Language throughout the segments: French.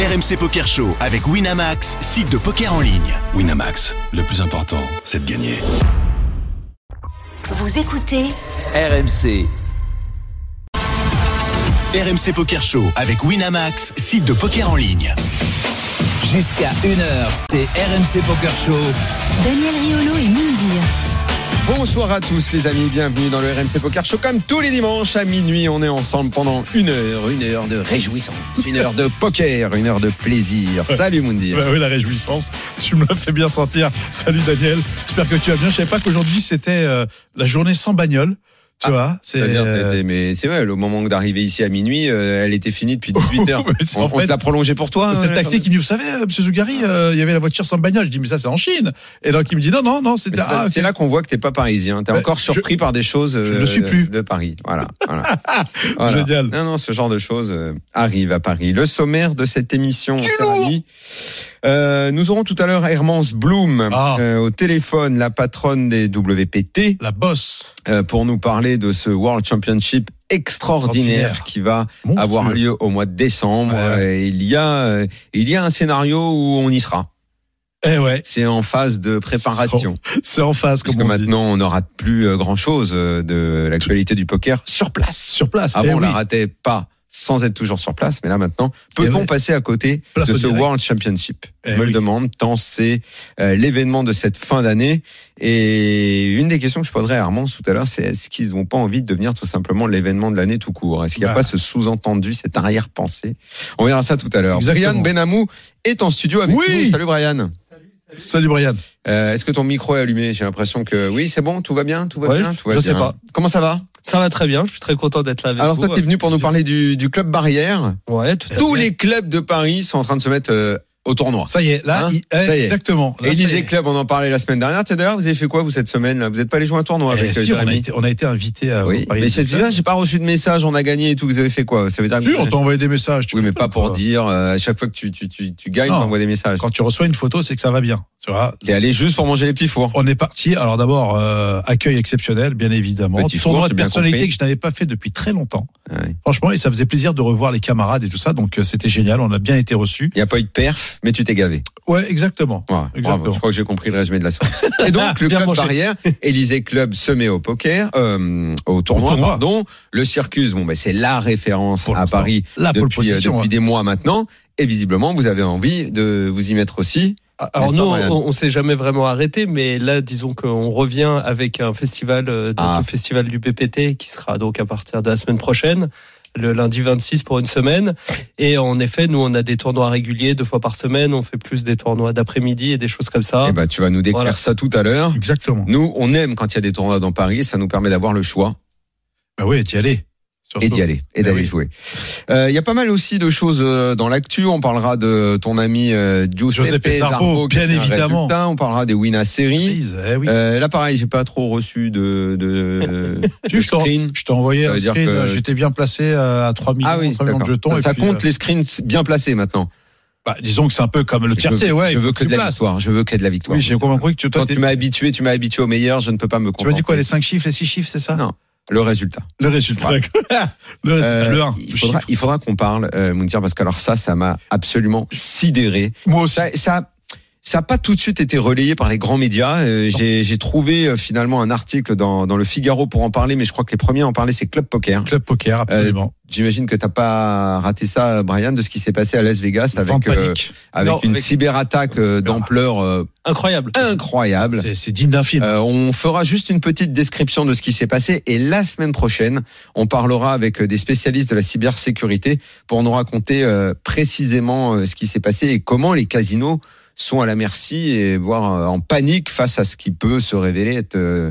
RMC Poker Show avec Winamax, site de poker en ligne. Winamax, le plus important, c'est de gagner. Vous écoutez RMC, RMC Poker Show avec Winamax, site de poker en ligne. jusqu'à 1h, c'est RMC Poker Show. Daniel Riolo et. Bonsoir à tous les amis, bienvenue dans le RMC Poker Show. Comme tous les dimanches à minuit, on est ensemble pendant une heure, une heure de réjouissance, une heure de poker, une heure de plaisir. Salut Mundi. Bah oui, la réjouissance. Tu me l'as fait bien sentir. Salut Daniel. J'espère que tu vas bien. Je savais pas qu'aujourd'hui c'était euh, la journée sans bagnole. Tu Ah, vois, c'est. Euh, mais c'est vrai, au moment d'arriver ici à minuit, euh, elle était finie depuis 18h. Ouais, c'est on en on fait- te l'a prolongé pour toi c'est le euh, taxi qui me dit, vous savez, Monsieur Zougari, euh, il y avait la voiture sans bagnole. Je dis, mais ça, c'est en Chine. Et donc, il me dit, non, non, non, c'est ah, c'est là qu'on voit que t'es pas parisien. T'es Bah, encore je- surpris par des choses je ne suis plus. de Paris. Voilà. voilà. Voilà. Génial. Non, non, ce genre de choses arrive à Paris. Le sommaire de cette émission, nous aurons tout à l'heure Hermance Bloom Ah. au téléphone, la patronne des WPT, La bosse. Euh, pour nous parler de ce World Championship extraordinaire qui va Monstrueux. avoir lieu au mois de décembre. Ouais. Euh, il y a, euh, il y a un scénario où on y sera. Eh ouais, C'est en phase de préparation. c'est en Parce comme que on dit. maintenant, on n'aura plus grand chose de l'actualité du poker sur place. Sur place. Avant, Eh on oui. la ratait pas sans être toujours sur place, mais là maintenant, peut-on passer à côté de ce direct. World Championship Je Eh me le demande, tant c'est euh, l'événement de cette fin d'année. Et une des questions que je poserai à Armand tout à l'heure, c'est est-ce qu'ils n'ont pas envie de devenir tout simplement l'événement de l'année tout court? Est-ce qu'il n'y a Bah. pas ce sous-entendu, cette arrière-pensée? On verra ça tout à l'heure. Brian Benamou est en studio avec Oui. nous. Salut Brian. Salut Brian. Euh, Est-ce que ton micro est allumé? J'ai l'impression que oui, c'est bon, tout va bien, tout va Ouais, bien, tout va je bien. sais pas. Comment ça va? Ça va très bien, je suis très content d'être là avec Alors vous. toi, t'es venu pour nous parler du, du club Barrière. Ouais, tout à Tous les clubs de Paris sont en train de se mettre euh, au tournoi. Ça y est, là, Hein il- Ça y est. exactement. Là, Élysée. Club, on en parlait la semaine dernière. Tiens, d'ailleurs, vous avez fait quoi vous cette semaine là? Vous n'êtes pas allé jouer un tournoi Eh, avec euh, si, on, a Jérémy? été, on a été invité à Oui, Paris mais cette vidéo, j'ai pas reçu de message. On a gagné et tout. Vous avez fait quoi? Ça veut dire Si, on t'a envoyé des messages. tu Oui, mais pas pour dire euh, à chaque fois que tu tu tu, tu gagnes, on envoie des messages. Quand tu reçois une photo, c'est que ça va bien. Tu vois. T'es allé juste pour manger les petits fours. On est parti. Alors d'abord, euh, accueil exceptionnel, bien évidemment. Petit Tournoi de personnalité que je n'avais pas fait depuis très longtemps. Franchement, et ça faisait plaisir de revoir les camarades et tout ça. Donc euh, c'était génial. On a bien été reçus. Il n'y a pas eu de perf, mais tu t'es gavé. Ouais, exactement. Ouais, Exactement. bravo. Je crois que j'ai compris le résumé de la soirée. Et donc, le Bien club barrière, Élysée Club se met au poker, euh, au tournoi, Au tournoi. pardon. Le Circus, bon, ben, c'est la référence Pour à. Paris La depuis, euh, depuis des mois maintenant. Et visiblement, vous avez envie de vous y mettre aussi. Alors N'est-ce nous, on, on s'est jamais vraiment arrêté, mais là, disons qu'on revient avec un festival, euh, donc Ah. le festival du PPT, qui sera donc à partir de la semaine prochaine, le lundi 26 pour une semaine. Et en effet, nous, on a des tournois réguliers deux fois par semaine. On fait plus des tournois d'après-midi et des choses comme ça. Eh ben, tu vas nous décrire Voilà. ça tout à l'heure. Exactement. Nous, on aime quand il y a des tournois dans Paris. Ça nous permet d'avoir le choix Bah oui, d'y aller. Et d'y aller et d'aller oui. jouer. Euh, Il y a pas mal aussi de choses euh, dans l'actu. On parlera de ton ami euh, Giuseppe qui bien évidemment. résultat. On parlera des Wina Series. Eh oui. Euh, là, pareil, j'ai pas trop reçu de, de, Tu, de je t'ai envoyé un screen. que- J'étais bien placé à 3 millions, Ah oui, 3 millions de jetons. Ça, et ça puis, compte les screens bien placés maintenant. bah, disons que c'est un peu comme le tiercé, ouais. je veux que de tu la victoire. Je veux que de la victoire. Oui, j'ai compris que tu, toi, Quand tu m'as habitué, tu m'as habitué au meilleur. Je ne peux pas me tu comprendre. m'as dit quoi, les 5 chiffres, les 6 chiffres, c'est ça? Non. Le résultat. Le résultat. Voilà. le, résultat, Euh, le 1. il faudra, qu'on parle, euh, Mounir, parce que alors ça, ça m'a absolument sidéré. Moi aussi. Ça, ça, ça a pas tout de suite été relayé par les grands médias. Euh, J'ai j'ai trouvé euh, finalement un article dans, dans le Figaro pour en parler, mais je crois que les premiers à en parler, c'est Club Poker. Club poker, absolument. J'imagine que t'as pas raté ça, Brian, de ce qui s'est passé à Las Vegas avec euh, avec Non, une avec- cyberattaque euh, Cyber- d'ampleur euh, Incroyable. incroyable. C'est- C'est digne d'un film. Euh, on fera juste une petite description de ce qui s'est passé et la semaine prochaine, on parlera avec euh, des spécialistes de la cybersécurité pour nous raconter euh, précisément euh, ce qui s'est passé et comment les casinos sont à la merci et voire euh, en panique face à ce qui peut se révéler être euh,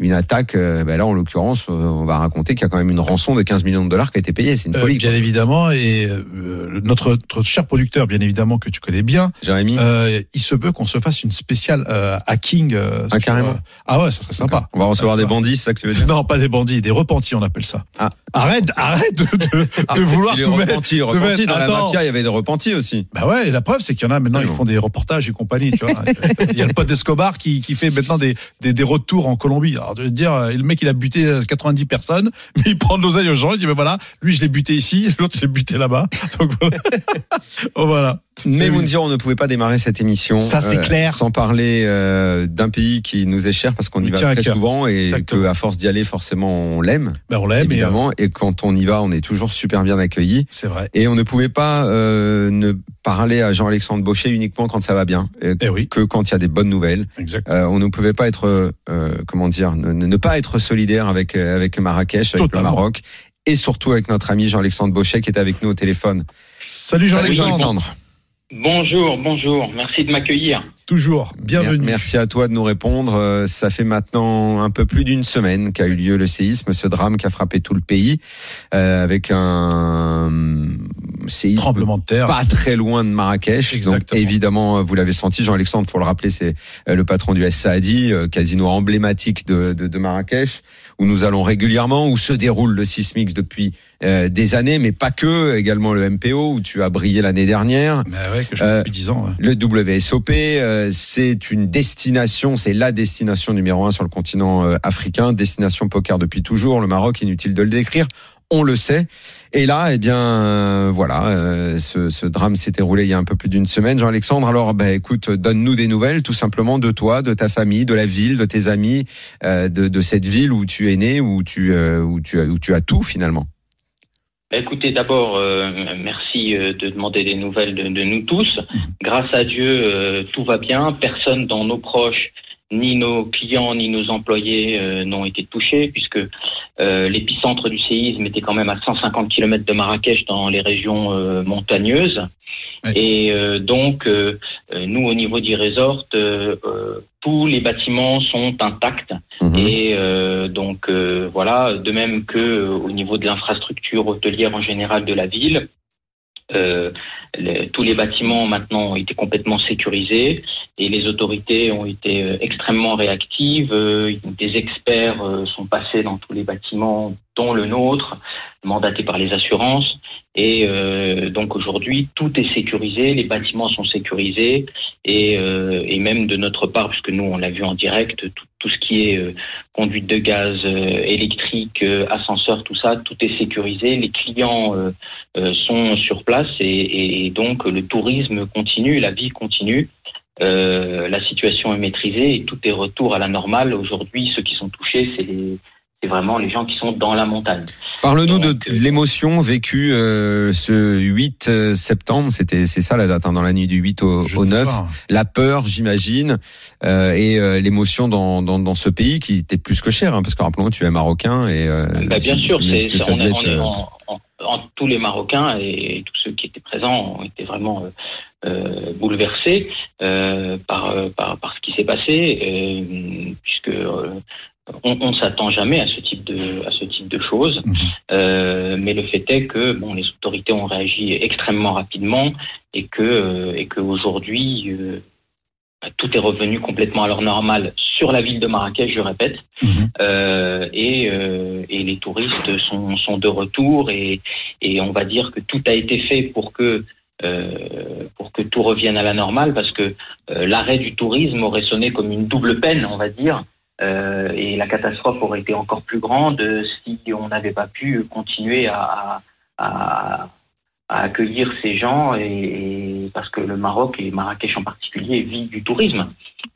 une attaque. euh, ben là, en l'occurrence, euh, on va raconter qu'il y a quand même une rançon de 15 millions de dollars qui a été payée. C'est une Euh, folie. bien quoi. évidemment, et euh, notre, notre cher producteur, bien évidemment, que tu connais bien, Jérémy, euh, il se peut qu'on se fasse une spéciale hacking. Ah, sur, carrément. ah ouais, ça serait sympa. on va recevoir Ah, des bandits, c'est ça que tu veux dire Non, pas des bandits, des repentis, on appelle ça. Ah. Arrête, arrête de, de, de vouloir tout mettre. repenti, de repenti. mettre- Dans la mafia, il y avait des repentis aussi. Bah ouais, et la preuve, c'est qu'il y en a maintenant, ils bon. font des reportages et compagnie, tu vois. Il y a le pote d'Escobar qui, qui fait maintenant des, des, des retours en Colombie. Alors, de dire, euh, le mec, il a buté euh, 90 personnes, mais il prend de l'oseille aux gens, il dit, ben voilà, lui, je l'ai buté ici, l'autre, je l'ai buté là-bas. Donc, voilà. oh, voilà. Mais oui. Moundir, on ne pouvait pas démarrer cette émission Ça, c'est clair. sans parler euh, d'un pays qui nous est cher parce qu'on y va à très cœur. souvent et Exactement. qu'à force d'y aller, forcément, on l'aime, Ben, on l'aime, euh, évidemment. Et quand on y va, on est toujours super bien accueilli. c'est vrai. Et on ne pouvait pas euh, ne parler à Jean-Alexandre Baucher uniquement quand ça va bien, et Eh oui, que quand il y a des bonnes nouvelles. exact. Euh, on ne pouvait pas être, euh, euh, comment dire, ne, ne pas être solidaire avec euh, avec Marrakech, avec Totalement. le Maroc, et surtout avec notre ami Jean-Alexandre Baucher qui est avec nous au téléphone. Salut Salut Jean-Alexandre. Bonjour, bonjour. Merci de m'accueillir. Toujours. Bienvenue. Merci à toi de nous répondre. Euh, Ça fait maintenant un peu plus d'une semaine qu'a eu lieu le séisme, ce drame qui a frappé tout le pays, euh, avec un séisme Tremblement de terre. pas très loin de Marrakech. Donc Exactement. évidemment, vous l'avez senti, Jean-Alexandre, faut le rappeler, c'est euh, le patron du Saadi, euh, casino emblématique de, de, de Marrakech, où nous allons régulièrement, où se déroule le sismix depuis euh, des années, mais pas que, également le MPO, où tu as brillé l'année dernière. Mais ouais, que je Euh, depuis 10 ans. ouais. Le WSOP, euh, c'est une destination, c'est la destination numéro un sur le continent euh, africain, destination poker depuis toujours. Le Maroc, inutile de le décrire, on le sait. Et là, eh bien, euh, voilà, euh, ce, ce drame s'est déroulé il y a un peu plus d'une semaine. Jean-Alexandre, alors, bah, écoute, donne-nous des nouvelles, tout simplement, de toi, de ta famille, de la ville, de tes amis, euh, de, de cette ville où tu es né, où tu, euh, où tu, as, où tu as tout finalement. Écoutez, d'abord, euh, merci euh, de demander des nouvelles de, de nous tous. Grâce à Dieu, euh, tout va bien. Personne dans nos proches, ni nos clients, ni nos employés euh, n'ont été touchés, puisque euh, l'épicentre du séisme était quand même à 150 km de Marrakech dans les régions euh, montagneuses. Et euh, donc, nous, au niveau du resort, tous les bâtiments sont intacts. Mhm. Et euh, donc euh, voilà, de même que au niveau de l'infrastructure hôtelière en général de la ville, euh, les- tous les bâtiments maintenant ont été complètement sécurisés et les autorités ont été euh, extrêmement réactives. Euh, des experts euh, sont passés dans tous les bâtiments, dont le nôtre, mandatés par les assurances. Et donc aujourd'hui, tout est sécurisé, les bâtiments sont sécurisés et, même de notre part, puisque nous on l'a vu en direct, tout, ce qui est conduite de gaz électrique, ascenseur, tout ça, tout est sécurisé. Les clients sont sur place et donc le tourisme continue, la vie continue. Euh, la situation est maîtrisée et tout est retour à la normale. Aujourd'hui, ceux qui sont touchés, c'est les- c'est vraiment les gens qui sont dans la montagne. Parle-nous de euh, l'émotion vécue euh, ce 8 septembre, c'était c'est ça la date, hein, dans la nuit du 8 au, Jeudi au 9. soir. La peur, j'imagine, euh, et euh, l'émotion dans, dans, dans ce pays qui était plus que cher, hein, parce que rappelons, tu es marocain et euh, Bah, bien sûr, c'est, on on tous les Marocains et tous ceux qui étaient présents ont été vraiment euh, euh, bouleversés euh, par, par, par ce qui s'est passé, puisque on, on s'attend jamais à ce type de à ce type de choses. Euh, mais le fait est que bon, les autorités ont réagi extrêmement rapidement et que euh, et que aujourd'hui euh, tout est revenu complètement à l'heure normale sur la ville de Marrakech, je répète. Mhm. Euh, et, euh, et les touristes sont, sont de retour et, et on va dire que tout a été fait pour que euh, pour que tout revienne à la normale parce que euh, l'arrêt du tourisme aurait sonné comme une double peine, on va dire. Euh, et la catastrophe aurait été encore plus grande si on n'avait pas pu continuer à, à, à accueillir ces gens et, et parce que le Maroc et Marrakech en particulier vit du tourisme.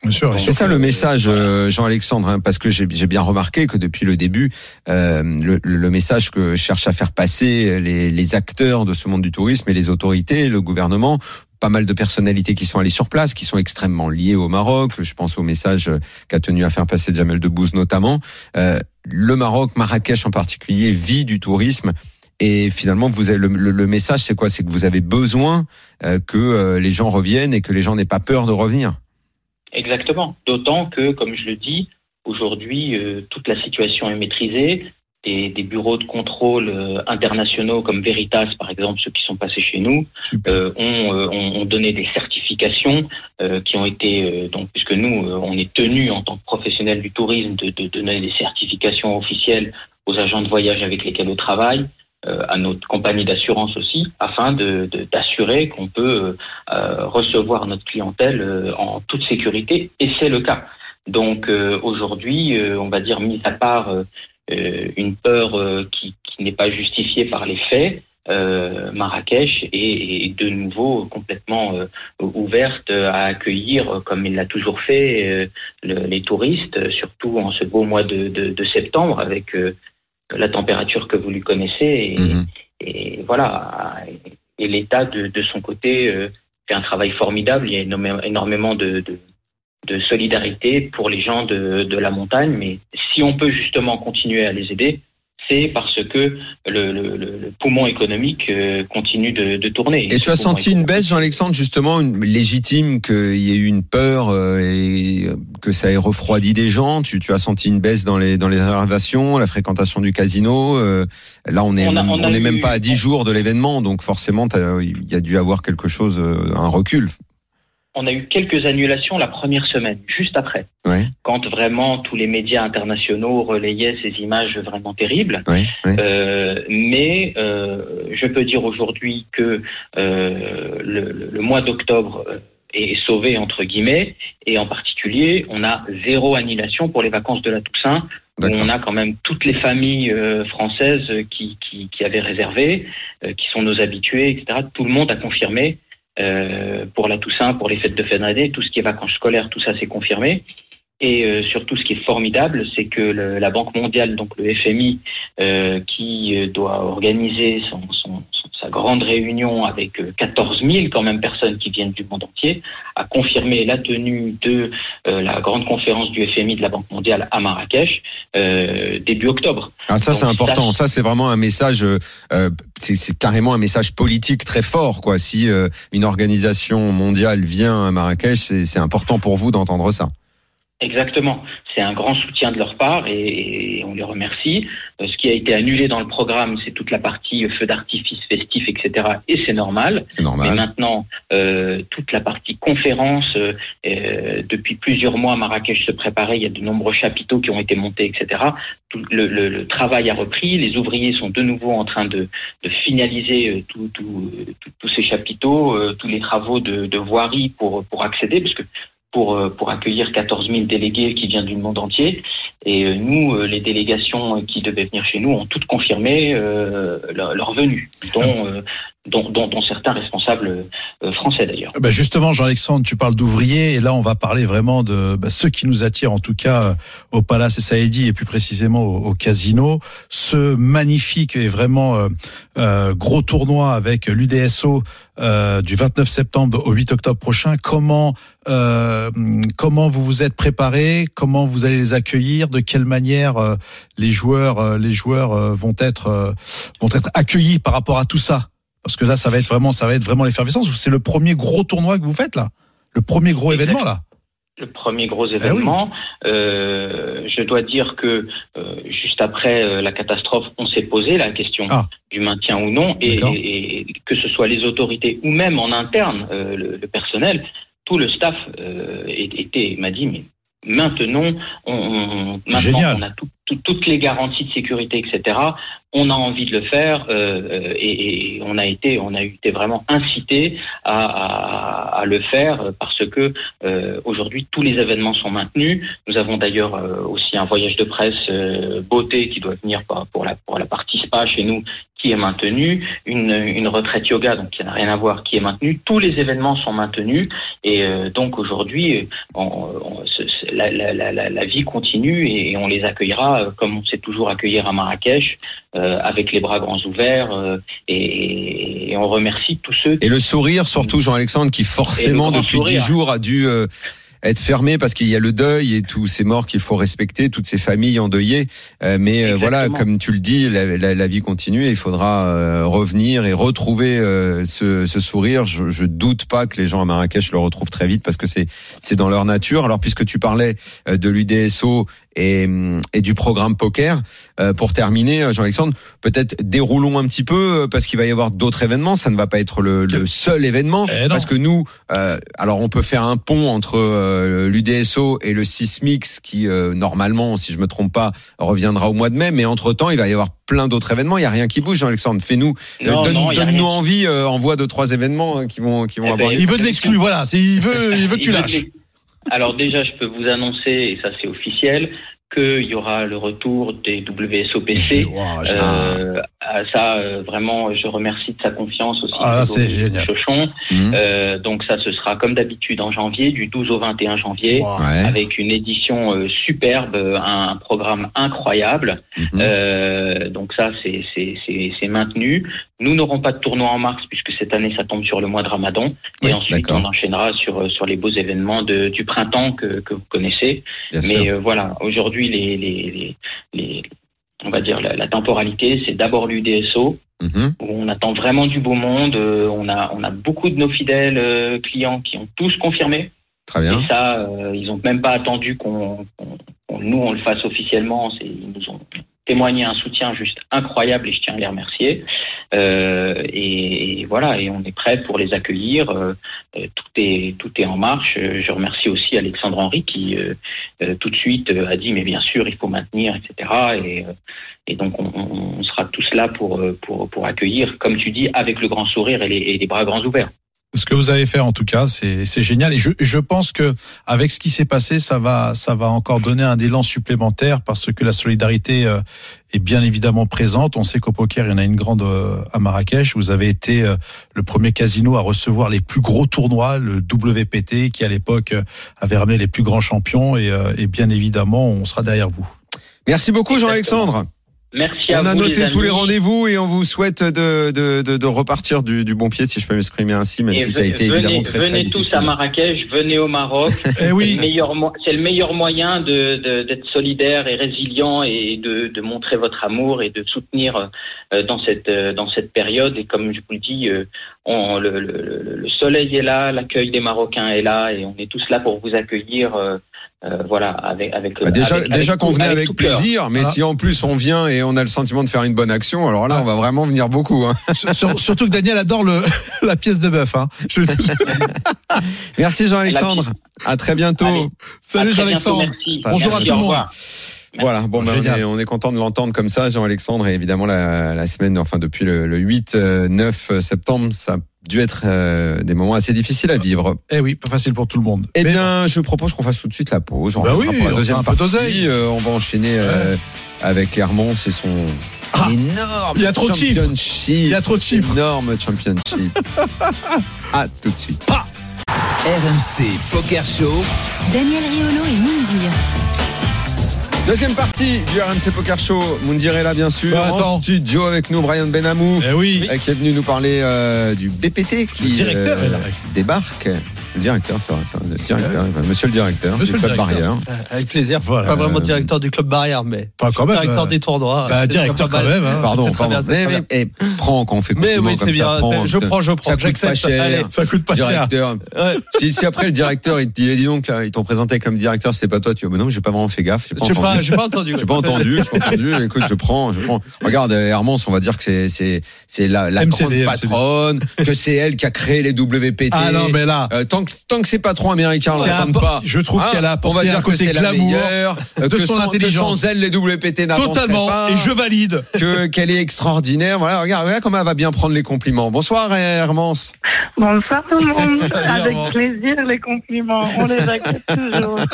Bien sûr. et C'est ça le message, euh, Jean-Alexandre, hein, parce que j'ai j'ai bien remarqué que depuis le début, euh, le, le message que cherchent à faire passer les, les acteurs de ce monde du tourisme et les autorités, le gouvernement, pas mal de personnalités qui sont allées sur place, qui sont extrêmement liées au Maroc. Je pense au message qu'a tenu à faire passer Jamel Debbouze notamment. Euh, le Maroc, Marrakech en particulier, vit du tourisme. Et finalement, vous avez le, le- le message, c'est quoi? C'est que vous avez besoin euh, que euh, les gens reviennent et que les gens n'aient pas peur de revenir. Exactement. D'autant que, comme je le dis, aujourd'hui, euh, toute la situation est maîtrisée. Des, des bureaux de contrôle internationaux comme Veritas, par exemple, ceux qui sont passés chez nous, ont, donné des certifications qui ont été, donc, puisque nous, on est tenus en tant que professionnels du tourisme de, de donner des certifications officielles aux agents de voyage avec lesquels on travaille, à notre compagnie d'assurance aussi, afin de- de- d'assurer qu'on peut euh, euh, recevoir notre clientèle euh, en toute sécurité, et c'est le cas. Donc euh, aujourd'hui, euh, on va dire, mis à part euh, euh, une peur euh, qui, qui n'est pas justifiée par les faits, euh, Marrakech est, est de nouveau complètement euh, ouverte à accueillir, euh, comme il l'a toujours fait, euh, le- les touristes, euh, surtout en ce beau mois de, de- de septembre, avec euh, la température que vous lui connaissez. Et, Mhm. et voilà. Et l'État, de, de son côté, euh, fait un travail formidable. Il y a énormément de, de, de solidarité pour les gens de, de la montagne. Mais si on peut justement continuer à les aider, c'est parce que le, le- le- poumon économique euh, continue de, de tourner. Et tu as senti une baisse, Jean-Alexandre, justement, une, légitime qu'il y ait eu une peur euh, et que ça ait refroidi des gens? Tu, tu as senti une baisse dans les dans les réservations, la fréquentation du casino. euh, là, on est On a- on a n'est même pas à 10 jours de l'événement, donc forcément, il y a dû avoir quelque chose, un recul. On a eu quelques annulations la première semaine, juste après, Ouais, quand vraiment tous les médias internationaux relayaient ces images vraiment terribles. ouais. Euh, mais euh, je peux dire aujourd'hui que euh, le, le- mois d'octobre euh, est sauvé entre guillemets et en particulier on a zéro annulation pour les vacances de la Toussaint où on a quand même toutes les familles euh, françaises qui, qui, qui avaient réservé, euh, qui sont nos habitués, etc. Tout le monde a confirmé pour la Toussaint, pour les fêtes de fin d'année, tout ce qui est vacances scolaires, tout ça c'est confirmé. Et euh, surtout, ce qui est formidable, c'est que le- la Banque mondiale, donc le FMI, euh, qui euh, doit organiser son, son- son- sa grande réunion avec euh, 14 000 quand même personnes qui viennent du monde entier, a confirmé la tenue de euh, la grande conférence du FMI de la Banque mondiale à Marrakech début octobre. Ah, ça, c'est important. Ça, c'est vraiment un message, c'est carrément un message politique très fort, quoi. Si une organisation mondiale vient à Marrakech, c'est important pour vous d'entendre ça. Exactement. C'est un grand soutien de leur part et, et on les remercie. Euh, Ce qui a été annulé dans le programme, c'est toute la partie feu d'artifice festif, etc. Et c'est normal. C'est Mais normal. maintenant, euh, toute la partie conférence, euh, depuis plusieurs mois, Marrakech se préparait. Il y a de nombreux chapiteaux qui ont été montés, etc. Tout le, le- le travail a repris. Les ouvriers sont de nouveau en train de, de finaliser tout- tout- tout- tous ces chapiteaux, tous les travaux de, de voirie pour, pour accéder, parce que pour, euh, pour accueillir 14 000 délégués qui viennent du monde entier. Et euh, nous, euh, les délégations qui devaient venir chez nous ont toutes confirmé leur, leur venue, dont, dont, dont certains responsables euh, français d'ailleurs. Ben justement, Jean-Alexandre, tu parles d'ouvriers et là, on va parler vraiment de ben, ceux qui nous attirent, en tout cas euh, au Palace et Saïdi et plus précisément au, au casino. Ce magnifique et vraiment euh, euh, gros tournoi avec l'UDSO euh, du 29 septembre au 8 octobre prochain. Comment euh, comment vous vous êtes préparés? Comment vous allez les accueillir? De quelle manière les joueurs les joueurs vont être vont être accueillis par rapport à tout ça? Parce que là, ça va être vraiment, ça va être vraiment l'effervescence. C'est le premier gros tournoi que vous faites là, le premier gros événement là. Le premier gros événement, euh, je dois dire que euh, juste après euh, la catastrophe, on s'est posé la question Ah. du maintien ou non, et, D'accord. et- et que ce soit les autorités ou même en interne le, le personnel, tout le staff était m'a dit mais maintenons, on, on- maintenant Génial. on a tout- toutes les garanties de sécurité, etc. On a envie de le faire euh, euh, et, on a été, on a été vraiment incité à, le faire parce que euh, aujourd'hui tous les événements sont maintenus. Nous avons d'ailleurs aussi un voyage de presse beauté qui doit venir pour, la pour la partie spa chez nous qui est maintenu, une, une retraite yoga donc qui n'a rien à voir qui est maintenue. Tous les événements sont maintenus et donc aujourd'hui la vie continue et, on les accueillera euh, comme on sait toujours accueillir à Marrakech euh, avec les bras grands ouverts euh, et, et on remercie tous ceux qui Et le sourire, surtout Jean-Alexandre, qui forcément depuis dix jours a dû euh, être fermé parce qu'il y a le deuil et tous ces morts qu'il faut respecter, toutes ces familles endeuillées. Mais Exactement. voilà, comme tu le dis, la, la- la vie continue et il faudra revenir et retrouver ce, ce sourire. Je, je doute pas que les gens à Marrakech le retrouvent très vite parce que c'est c'est dans leur nature. Alors puisque tu parlais de l'UDSO et, et du programme poker, euh, pour terminer, euh, Jean-Alexandre, peut-être déroulons un petit peu euh, parce qu'il va y avoir d'autres événements. Ça ne va pas être le, le seul événement Eh parce que nous, euh, alors on peut faire un pont entre euh, l'UDSO et le Sismix qui euh, normalement, si je me trompe pas, reviendra au mois de mai. Mais entre temps, il va y avoir plein d'autres événements. Il y a rien qui bouge, Jean-Alexandre. Fais-nous, Non, donne, envie, euh, envoie deux trois événements euh, qui vont qui vont Eh avoir ben, lieu. Il veut de l'exclu, voilà. Il veut, il veut que tu lâches. Alors déjà, je peux vous annoncer, et ça c'est officiel, qu'il y aura le retour des WSOPC. Wow, Euh, à ça, euh, vraiment, je remercie de sa confiance aussi. Ah, c'est génial. Mhm. Euh, donc ça, ce sera comme d'habitude en janvier, du 12 au 21 janvier. Wow. Ouais. Avec une édition euh, superbe, un, un programme incroyable. Euh, donc ça, c'est c'est- c'est- c'est maintenu. Nous n'aurons pas de tournoi en mars puisque cette année, ça tombe sur le mois de Ramadan. Oui, et ensuite, on enchaînera sur, euh, sur les beaux événements de, du printemps que, que vous connaissez. Bien Mais euh, voilà, aujourd'hui, les, les, les, les- on va dire la, la temporalité, c'est d'abord l'UDSO Mhm. où on attend vraiment du beau monde. Euh, on a on a beaucoup de nos fidèles euh, clients qui ont tous confirmé. Très bien. Et ça, ils ont même pas attendu qu'on nous on le fasse officiellement. Ils nous ont témoigné un soutien juste incroyable et je tiens à les remercier. Euh, et, voilà, et on est prêt pour les accueillir. Euh, euh, tout est tout est en marche. Euh, Je remercie aussi Alexandre Henry qui euh, euh, tout de suite a dit mais bien sûr il faut maintenir etc. Et, et donc on, on- sera tous là pour pour pour accueillir comme tu dis avec le grand sourire et les, et les bras grands ouverts. Ce que vous avez fait, en tout cas, c'est c'est génial. Et je, je pense que avec ce qui s'est passé, ça va, ça va encore donner un élan supplémentaire parce que la solidarité euh, est bien évidemment présente. On sait qu'au poker, il y en a une grande euh, à Marrakech. Vous avez été euh, le premier casino à recevoir les plus gros tournois, le WPT, qui à l'époque euh, avait ramené les plus grands champions. Et, euh, et bien évidemment, on sera derrière vous. Merci beaucoup, Jean-Alexandre. Merci à On a vous. noté les tous les rendez-vous et on vous souhaite de, de, de, de repartir du, du bon pied, si je peux m'exprimer ainsi, même Et si ça a été venez, évidemment très, très venez tous difficile. à Marrakech, venez au Maroc. Eh C'est le oui, C'est le meilleur moyen de- de- d'être solidaire et résilient et de, de montrer votre amour et de soutenir euh, dans cette euh, dans cette période. Et comme je vous le dis, euh, on, le, le- le- le soleil est là, l'accueil des Marocains est là, et on est tous là pour vous accueillir. Euh, voilà, avec avec Bah, déjà, avec- déjà avec qu'on venait avec plaisir, mais Voilà. si en plus on vient et on a le sentiment de faire une bonne action, alors là, Ah. on va vraiment venir beaucoup. hein. Sur- surtout que Daniel adore le, la pièce de bœuf. Hein. Je- Merci Jean-Alexandre. À très bientôt. Allez. Salut Jean-Alexandre. bientôt, merci. Bonjour à tout le monde. Voilà, bon, Bon, ben, on, est, on est content de l'entendre comme ça, Jean-Alexandre, et évidemment la, la semaine, enfin depuis le, le 8, euh, 9 septembre, ça dû être euh, des moments assez difficiles à vivre. Eh oui, pas facile pour tout le monde. Eh Mais- bien, je propose qu'on fasse tout de suite la pause. On Bah oui, pour la on deuxième peu partie. d'oseille. Euh, on va enchaîner euh, avec Hermance et son Ah, énorme il y a trop de chiffres. championship. Il y a trop de chiffres. Énorme championship. à tout de suite. RMC Poker Show. Daniel Riolo et Mindir. Deuxième partie du RMC Poker Show. Là, bien sûr. Bah, en studio avec nous, Brian Benamou. Eh oui. qui est venu nous parler euh, du BPT qui directeur euh, débarque. Le directeur, c'est vrai, c'est vrai, le directeur, monsieur le directeur Monsieur du le club directeur. barrière. Euh, Avec plaisir. Voilà. Pas vraiment directeur du club barrière, mais Pas quand même. directeur euh, des tournois. bah, directeur quand même. Hein. Pardon, pardon. mais, mais, eh, prends quand on fait Mais oui, c'est ça, bien. prends, Je prends, je prends. Ça coûte pas J'accepte. cher. Allez. Ça coûte pas cher. Directeur. Ouais. Si, si après le directeur, il te dit, dis donc, là, ils t'ont présenté comme directeur, c'est pas toi, tu dis, ben non, j'ai pas vraiment fait gaffe. J'ai pas pas, entendu. j'ai pas entendu. J'ai pas entendu, j'ai pas entendu. Écoute, je prends, je prends. Regarde, euh, Hermance, on va dire que c'est, c'est, c'est la, grande patronne, que c'est elle qui a créé les WPT. Ah non, mais là. Euh, tant que, tant que c'est pas. Je trouve Ah, qu'elle a on va apporté dire un que côté c'est la glamour meilleure, de que son sans- intelligence. Que sans elle, les WPT totalement. pas, Et je valide. que qu'elle est extraordinaire. Voilà, regarde, regarde comment elle va bien prendre les compliments. Bonsoir, Hermance. Bonsoir tout le monde. Salut, Avec Hermance. plaisir les compliments. On les accepte toujours.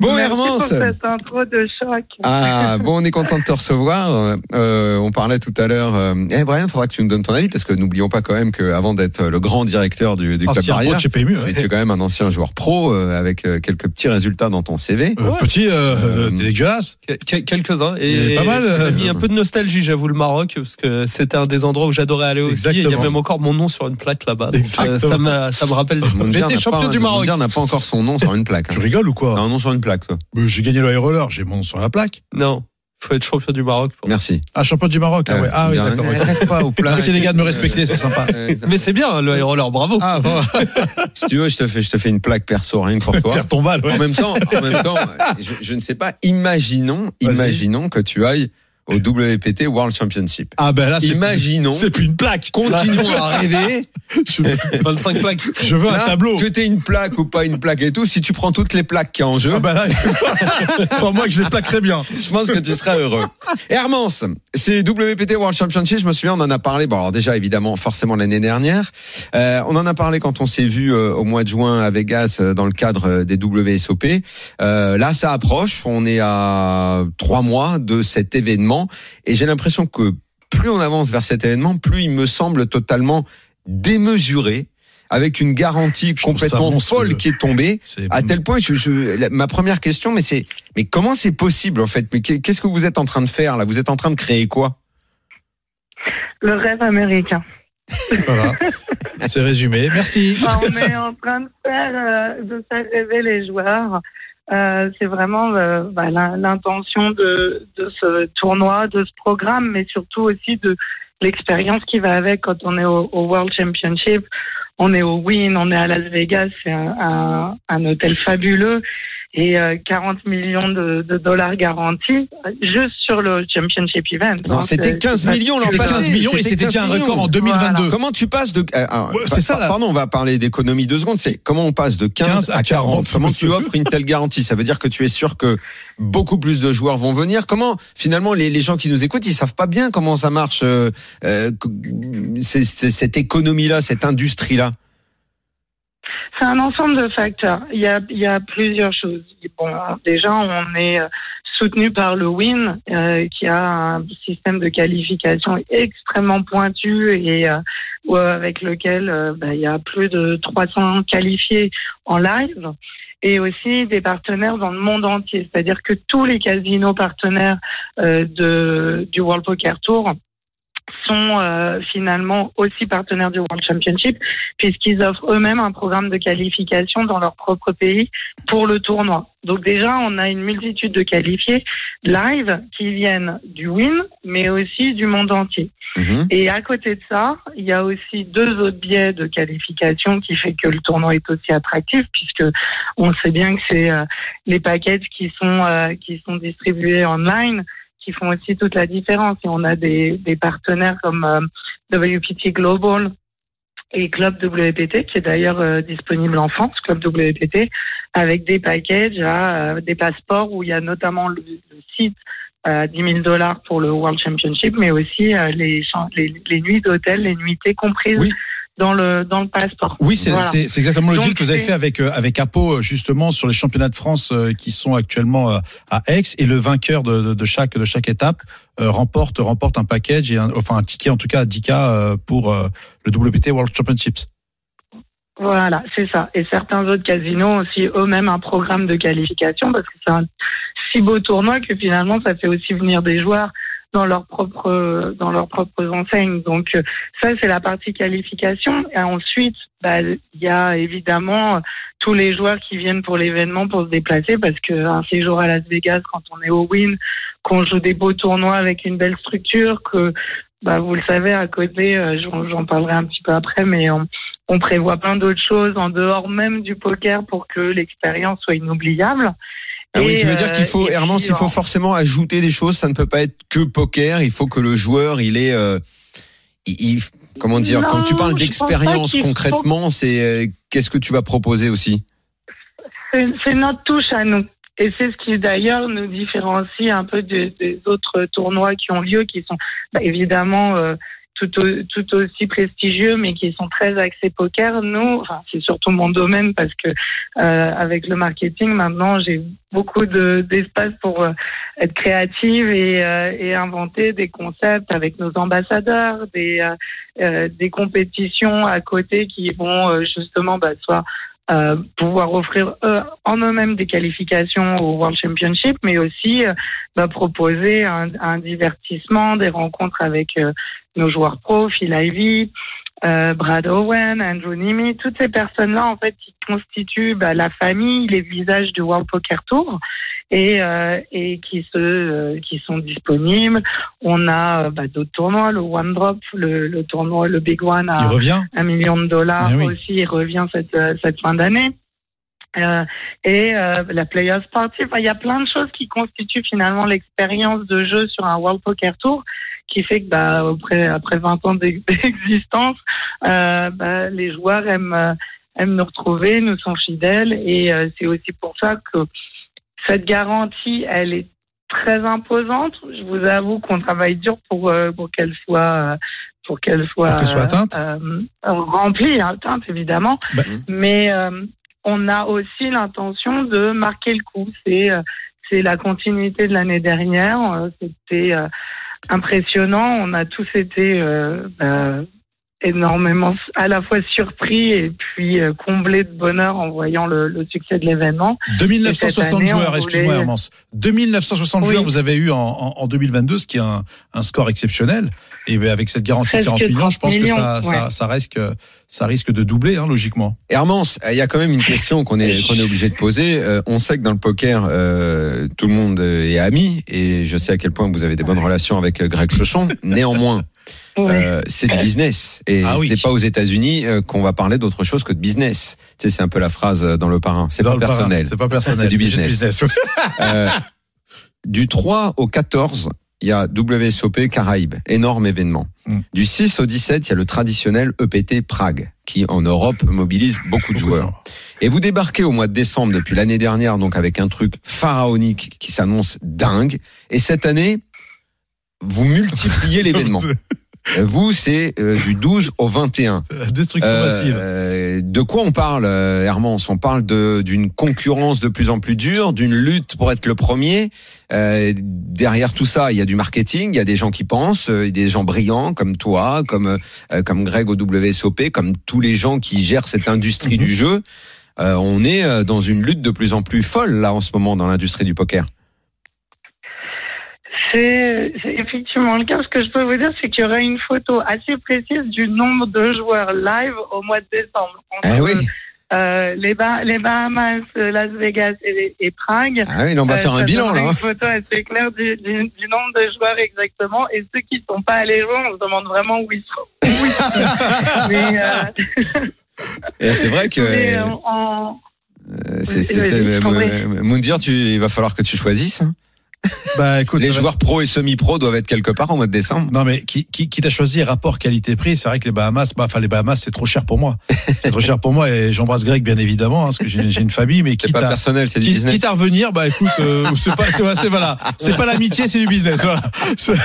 Bon, Merci Hermance. pour cette intro de choc. Ah, bon, on est content de te recevoir. Euh, on parlait tout à l'heure. Euh, eh, Brian, faudra que tu nous donnes ton avis parce que n'oublions pas quand même qu'avant d'être le grand directeur du, du Ancien pro barrière, de chez PMU. tu étais quand même un ancien joueur pro euh, avec euh, quelques petits résultats dans ton CV. Euh, Petit, euh, Euh, t'es dégueulasse. Quel- Quelques-uns. Il Et pas mal, ça a mis un peu de nostalgie, j'avoue, le Maroc, parce que c'était un des endroits où j'adorais aller aussi. Et il y a même encore mon nom sur une plaque là-bas. Euh, ça, m'a- ça me rappelle. J'étais champion pas- du Maroc. N'a pas encore son nom sur une plaque. Tu hein. rigoles ou quoi un nom sur une plaque, toi. J'ai gagné le roller, j'ai mon nom sur la plaque. Non, faut être champion du Maroc. pour- Merci. Ah, champion du Maroc. Ah, ouais. ah oui, d'accord. Merci les gars de me respecter, c'est sympa. Euh, Mais c'est bien, le roller, bravo. Ah, bon, si tu veux, je te fais, je te fais une plaque perso rien que pour toi. Pierre Tombal, ouais. En même temps, en même temps, je, je ne sais pas. Imaginons, imaginons que tu ailles au WPT World Championship. Ah ben là, c'est Imaginons, c'est plus une plaque. continuons à rêver. Je, 25 plaques. je veux un tableau. Que t'aies une plaque ou pas une plaque et tout, si tu prends toutes les plaques qu'il y a en jeu, Ah ben là, crois-moi que je les plaque très bien. je pense que tu seras heureux. Hermance, c'est WPT World Championship, je me souviens, on en a parlé, bon alors déjà évidemment forcément l'année dernière, Euh, on en a parlé quand on s'est vu euh, au mois de juin à Vegas euh, dans le cadre des WSOP. Euh, là ça approche, on est à trois mois de cet événement et j'ai l'impression que plus on avance vers cet événement, plus il me semble totalement démesuré, avec une garantie Je complètement folle qui est tombée. C'est À tel point, je, je- la- ma première question, mais c'est, mais comment c'est possible en fait? Mais qu'est- qu'est-ce que vous êtes en train de faire là? Vous êtes en train de créer quoi? Le rêve américain. voilà. C'est résumé. Merci. Enfin, on est en train de faire, euh, de faire rêver les joueurs. Euh, c'est vraiment euh, bah, l'in- l'intention de, ce tournoi, de ce programme, mais surtout aussi de l'expérience qui va avec quand on est au, World Championship. On est au Win, on est à Las Vegas, c'est un hôtel fabuleux et euh, 40 millions de, de dollars garantis euh, juste sur le Championship Event. Non, c'était euh, 15 c'est pas- millions l'an C'était passé. 15 millions et c'était 15 déjà un record en 2022. Comment tu passes de euh, alors, Ouais, c'est ça, là. Pardon, on va parler d'économie deux secondes. C'est comment on passe de 15, 15 à à 40. 40, Comment tu offres une telle garantie? Ça veut dire que tu es sûr que beaucoup plus de joueurs vont venir. Comment finalement les, les gens qui nous écoutent, ils savent pas bien comment ça marche euh, euh, c'est- c'est- cette économie là, cette industrie là. C'est un ensemble de facteurs. Il y a, il y a plusieurs choses. Bon, déjà, on est euh, soutenu par le WIN, euh, qui a un système de qualification extrêmement pointu et euh, euh, avec lequel euh, bah, il y a plus de 300 qualifiés en live. Et aussi des partenaires dans le monde entier, c'est-à-dire que tous les casinos partenaires de, du World Poker Tour sont euh, finalement aussi partenaires du World Championship puisqu'ils offrent eux-mêmes un programme de qualification dans leur propre pays pour le tournoi. Donc déjà, on a une multitude de qualifiés live qui viennent du WIN, mais aussi du monde entier. Mhm. Et à côté de ça, il y a aussi deux autres biais de qualification qui fait que le tournoi est aussi attractif, puisque on sait bien que c'est euh, les packages qui sont euh, qui sont distribués online qui font aussi toute la différence. Et on a des, des partenaires comme euh, WPT Global et Club WPT, qui est d'ailleurs euh, disponible en France, Club WPT, avec des packages euh, des passeports où il y a notamment le, site à 10 000 dollars pour le World Championship, mais aussi les, les, les nuits d'hôtel, les nuitées comprises. Dans le dans le passeport. Oui, c'est Voilà. exactement le Donc, deal que vous avez fait avec euh, avec Apo euh, justement sur les championnats de France euh, qui sont actuellement euh, à Aix et le vainqueur de, de, de chaque de chaque étape remporte remporte un package et un, enfin un ticket en tout cas à 10K euh, pour le WPT World Championships. Voilà, c'est ça. Et certains autres casinos ont aussi eux-mêmes un programme de qualification parce que c'est un si beau tournoi que finalement ça fait aussi venir des joueurs dans leurs propres dans leurs propres enseignes. Donc euh, ça c'est la partie qualification. Et ensuite, bah, il y a évidemment euh, tous les joueurs qui viennent pour l'événement pour se déplacer parce que un séjour à Las Vegas quand on est au Win, qu'on joue des beaux tournois avec une belle structure, que bah, vous le savez à côté, euh, j'en parlerai un petit peu après, mais on prévoit plein d'autres choses en dehors même du poker pour que l'expérience soit inoubliable. Ah oui, tu veux dire euh, qu'il faut, et Hermance, puis, il faut en- forcément ajouter des choses. Ça ne peut pas être que poker. Il faut que le joueur, il est, euh, il, il- comment dire, Non, quand tu parles d'expérience faut- concrètement, c'est euh, qu'est-ce que tu vas proposer aussi? C'est c'est notre touche à nous. Et c'est ce qui d'ailleurs nous différencie un peu des, des autres tournois qui ont lieu, qui sont bah, évidemment euh, tout, au- tout aussi prestigieux, mais qui sont très axés poker. Nous, c'est surtout mon domaine parce que euh, avec le marketing, maintenant, j'ai beaucoup de- d'espace pour euh, être créative et, euh, et inventer des concepts avec nos ambassadeurs, des, compétitions à côté qui vont justement bah, soit pouvoir offrir en eux-mêmes des qualifications au World Championship, mais aussi bah, proposer un, divertissement, des rencontres avec nos joueurs pros, Phil Ivey, euh, Brad Owen, Andrew Nimi, toutes ces personnes-là en fait qui constituent bah, la famille, les visages du World Poker Tour et, euh, et qui se euh, qui sont disponibles. On a euh, bah, d'autres tournois, le One Drop, le, le tournoi, le Big One à un million de dollars Eh oui. aussi. Il revient cette, cette fin d'année. Euh, et euh, la Players Party. Enfin, il y a plein de choses qui constituent finalement l'expérience de jeu sur un World Poker Tour qui fait que bah, après, après 20 ans d'existence, euh, bah, les joueurs aiment, aiment nous retrouver, nous sont fidèles et euh, c'est aussi pour ça que cette garantie, elle est très imposante. Je vous avoue qu'on travaille dur pour, euh, pour qu'elle soit pour qu'elle soit, Pour qu'elle soit atteinte remplie, atteinte évidemment. Bah. Mais on a aussi l'intention de marquer le coup. C'est c'est la continuité de l'année dernière. C'était impressionnant. On a tous été euh, bah, énormément à la fois surpris et puis euh, comblés de bonheur en voyant le, le succès de l'événement. 2960 année, joueurs, on excuse-moi voulait- Hermance. 2960 Oui. joueurs vous avez eu en, en, en 2022, ce qui est un, un score exceptionnel. Et ben, avec cette garantie de Presque 40 millions, je pense 30 que ça, ça, ça, risque, ça risque de doubler, hein, logiquement. Hermance, il y a quand même une question qu'on est qu'on est obligé de poser. Euh, on sait que dans le poker, euh, tout le monde est ami, et je sais à quel point vous avez des bonnes relations avec euh, Greg Chauchon. Néanmoins, Euh, c'est du business, et Ah oui. c'est pas aux États-Unis euh, qu'on va parler d'autre chose que de business. Tu sais, c'est un peu la phrase euh, dans le parrain. C'est pas personnel. C'est pas personnel. C'est du juste business. business. Euh, du 3 au 14, il y a WSOP Caraïbes, énorme événement. Mm. Du 6 au 17, il y a le traditionnel EPT Prague, qui en Europe mobilise beaucoup de Beaucoup joueurs. Et vous débarquez au mois de décembre depuis l'année dernière, donc avec un truc pharaonique qui s'annonce dingue. Et cette année, vous multipliez l'événement. Euh, Vous, c'est euh, du 12 au 21. C'est la destruction Euh, massive. euh, de quoi on parle, euh, Hermance On parle de- d'une concurrence de plus en plus dure, d'une lutte pour être le premier. Euh, derrière tout ça, il y a du marketing, il y a des gens qui pensent, euh, des gens brillants comme toi, comme euh, comme Greg au WSOP, comme tous les gens qui gèrent cette industrie Mhm. du jeu. Euh, on est dans une lutte de plus en plus folle là en ce moment dans l'industrie du poker. C'est effectivement le cas. Ce que je peux vous dire, c'est qu'il y aura une photo assez précise du nombre de joueurs live au mois de décembre. Entre, oui, euh, les, Bah- les Bahamas, Las Vegas et, et Prague. ah oui, on va faire un bilan là. hein. Une photo assez claire du, du- du nombre de joueurs exactement. Et ceux qui ne sont pas allés jouer, on se demande vraiment où ils sont. Où ils sont. Mais, euh, c'est vrai que mais, euh, en- tu, il va falloir que tu choisisses. hein. Bah, écoute, Les va- joueurs pro et semi-pro doivent être quelque part au mois de décembre. Non mais qui, qui, qui t'a choisi rapport qualité-prix? C'est vrai que les Bahamas, bah, enfin les Bahamas, c'est trop cher pour moi. C'est trop cher pour moi et j'embrasse Greg bien évidemment, hein, parce que j'ai une famille, mais C'est quitte pas personnel, c'est du business. quitte à revenir, bah écoute, euh, c'est pas, c'est voilà, c'est pas l'amitié, c'est du business. Voilà.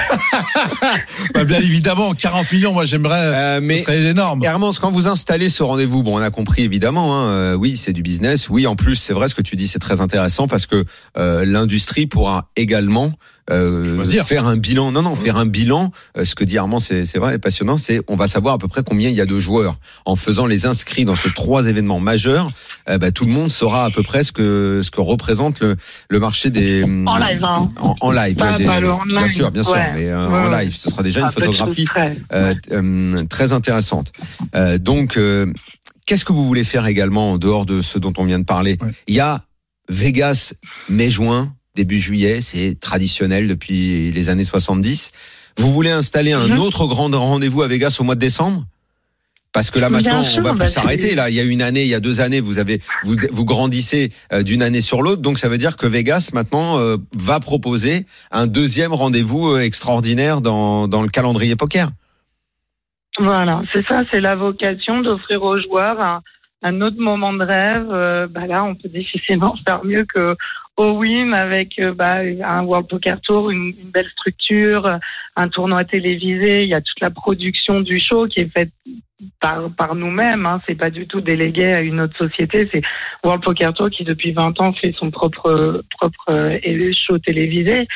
Bah, bien évidemment, 40 millions, moi j'aimerais, Euh, ce mais serait énorme. Hermance, quand vous installez ce rendez-vous, bon, on a compris évidemment, hein, euh, oui, c'est du business. Oui, en plus, c'est vrai ce que tu dis, c'est très intéressant parce que euh, l'industrie pourra également euh, faire un bilan. Non, non, faire un bilan. euh, ce que dit Armand, c'est c'est vrai, et passionnant. C'est on va savoir à peu près combien il y a de joueurs en faisant les inscrits dans ces trois événements majeurs. euh, bah, tout le monde saura à peu près ce que ce que représente le le marché des En live, hein. en, en live, Pas- des- pas le online. bien sûr, bien sûr, Ouais. mais euh, Ouais, en live, ce sera déjà une photographie euh, Ouais. t- euh, très intéressante. Euh, donc, euh, qu'est-ce que vous voulez faire également en dehors de ce dont on vient de parler? Ouais. Il y a Vegas mai-juin, début juillet, c'est traditionnel depuis les années 70. Vous voulez installer un Mhm. autre grand rendez-vous à Vegas au mois de décembre? Parce que là Bien maintenant sûr, on va bah, plus s'arrêter. Là, il y a une année, il y a deux années, vous avez vous, vous grandissez euh, d'une année sur l'autre, donc ça veut dire que Vegas maintenant euh, va proposer un deuxième rendez-vous euh, extraordinaire dans dans le calendrier poker. Voilà, c'est ça, c'est la vocation d'offrir aux joueurs un, un autre moment de rêve. Euh, bah là, on peut difficilement faire mieux que au Win avec euh, bah, un World Poker Tour, une, belle structure, euh, un tournoi télévisé. Il y a toute la production du show qui est faite par, par nous-mêmes. Hein. C'est pas du tout délégué à une autre société. C'est World Poker Tour qui depuis 20 ans fait son propre propre show télévisé.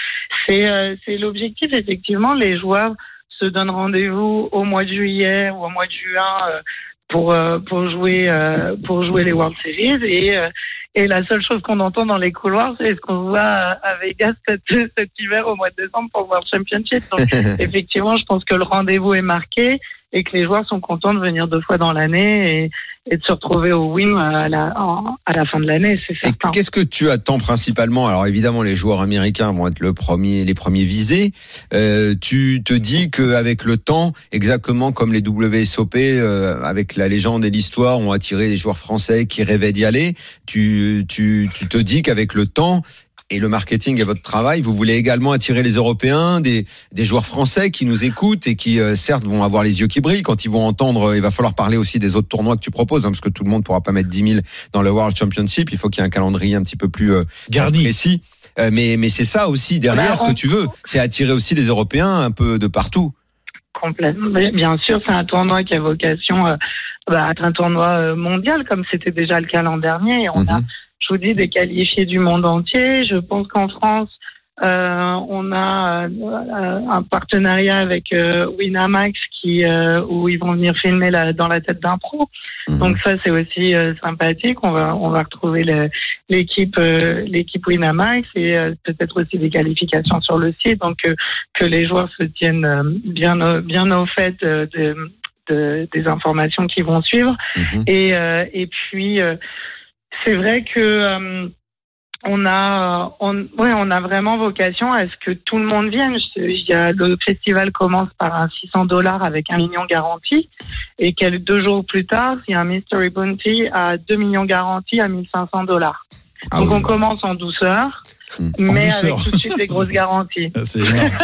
C'est l'objectif effectivement. Les joueurs se donnent rendez-vous au mois de juillet ou au mois de juin pour euh, pour jouer euh, pour jouer les World Series. Et euh, et la seule chose qu'on entend dans les couloirs c'est ce qu'on voit à Vegas cet, cet hiver au mois de décembre pour World Championship. Donc effectivement je pense que le rendez-vous est marqué et que les joueurs sont contents de venir deux fois dans l'année et, et de se retrouver au win à la, à la fin de l'année, c'est certain. Qu'est-ce que tu attends principalement? Alors évidemment, les joueurs américains vont être le premier, les premiers visés. Euh, tu te dis qu'avec le temps, exactement comme les WSOP, euh, avec la légende et l'histoire, ont attiré les joueurs français qui rêvaient d'y aller. Tu, tu, tu te dis qu'avec le temps et le marketing et votre travail, vous voulez également attirer les Européens, des, des joueurs français qui nous écoutent et qui, euh, certes, vont avoir les yeux qui brillent quand ils vont entendre. euh, Il va falloir parler aussi des autres tournois que tu proposes, hein, parce que tout le monde pourra pas mettre 10 000 dans le World Championship. Il faut qu'il y ait un calendrier un petit peu plus euh, Garni. précis. Euh, mais mais c'est ça aussi derrière Bah, que tu veux, c'est attirer aussi les Européens un peu de partout. Complètement. Bien sûr, c'est un tournoi qui a vocation euh, bah, à être un tournoi mondial, comme c'était déjà le cas l'an dernier. Et on a, Mhm. Je vous dis, des qualifiés du monde entier. Je pense qu'en France, euh, on a euh, un partenariat avec euh, Winamax qui, où ils vont venir filmer la- dans la tête d'un pro. Mhm. Donc ça, c'est aussi sympathique. On va, on va retrouver l'équipe, l'équipe Winamax et peut-être aussi des qualifications sur le site. Donc que les joueurs se tiennent bien, au, bien au fait de, de- des informations qui vont suivre. Mhm. Et, et puis, c'est vrai que euh, on a, euh, ouais, on a vraiment vocation à ce que tout le monde vienne. Le festival commence par un 600 dollars avec un million garanti, et quelques deux jours plus tard, il y a un Mystery Bounty à 2 millions garantis à 1500 dollars. Ah Donc oui. on commence en douceur, Hmm. mais douceur. avec tout de suite des grosses garanties. Ah.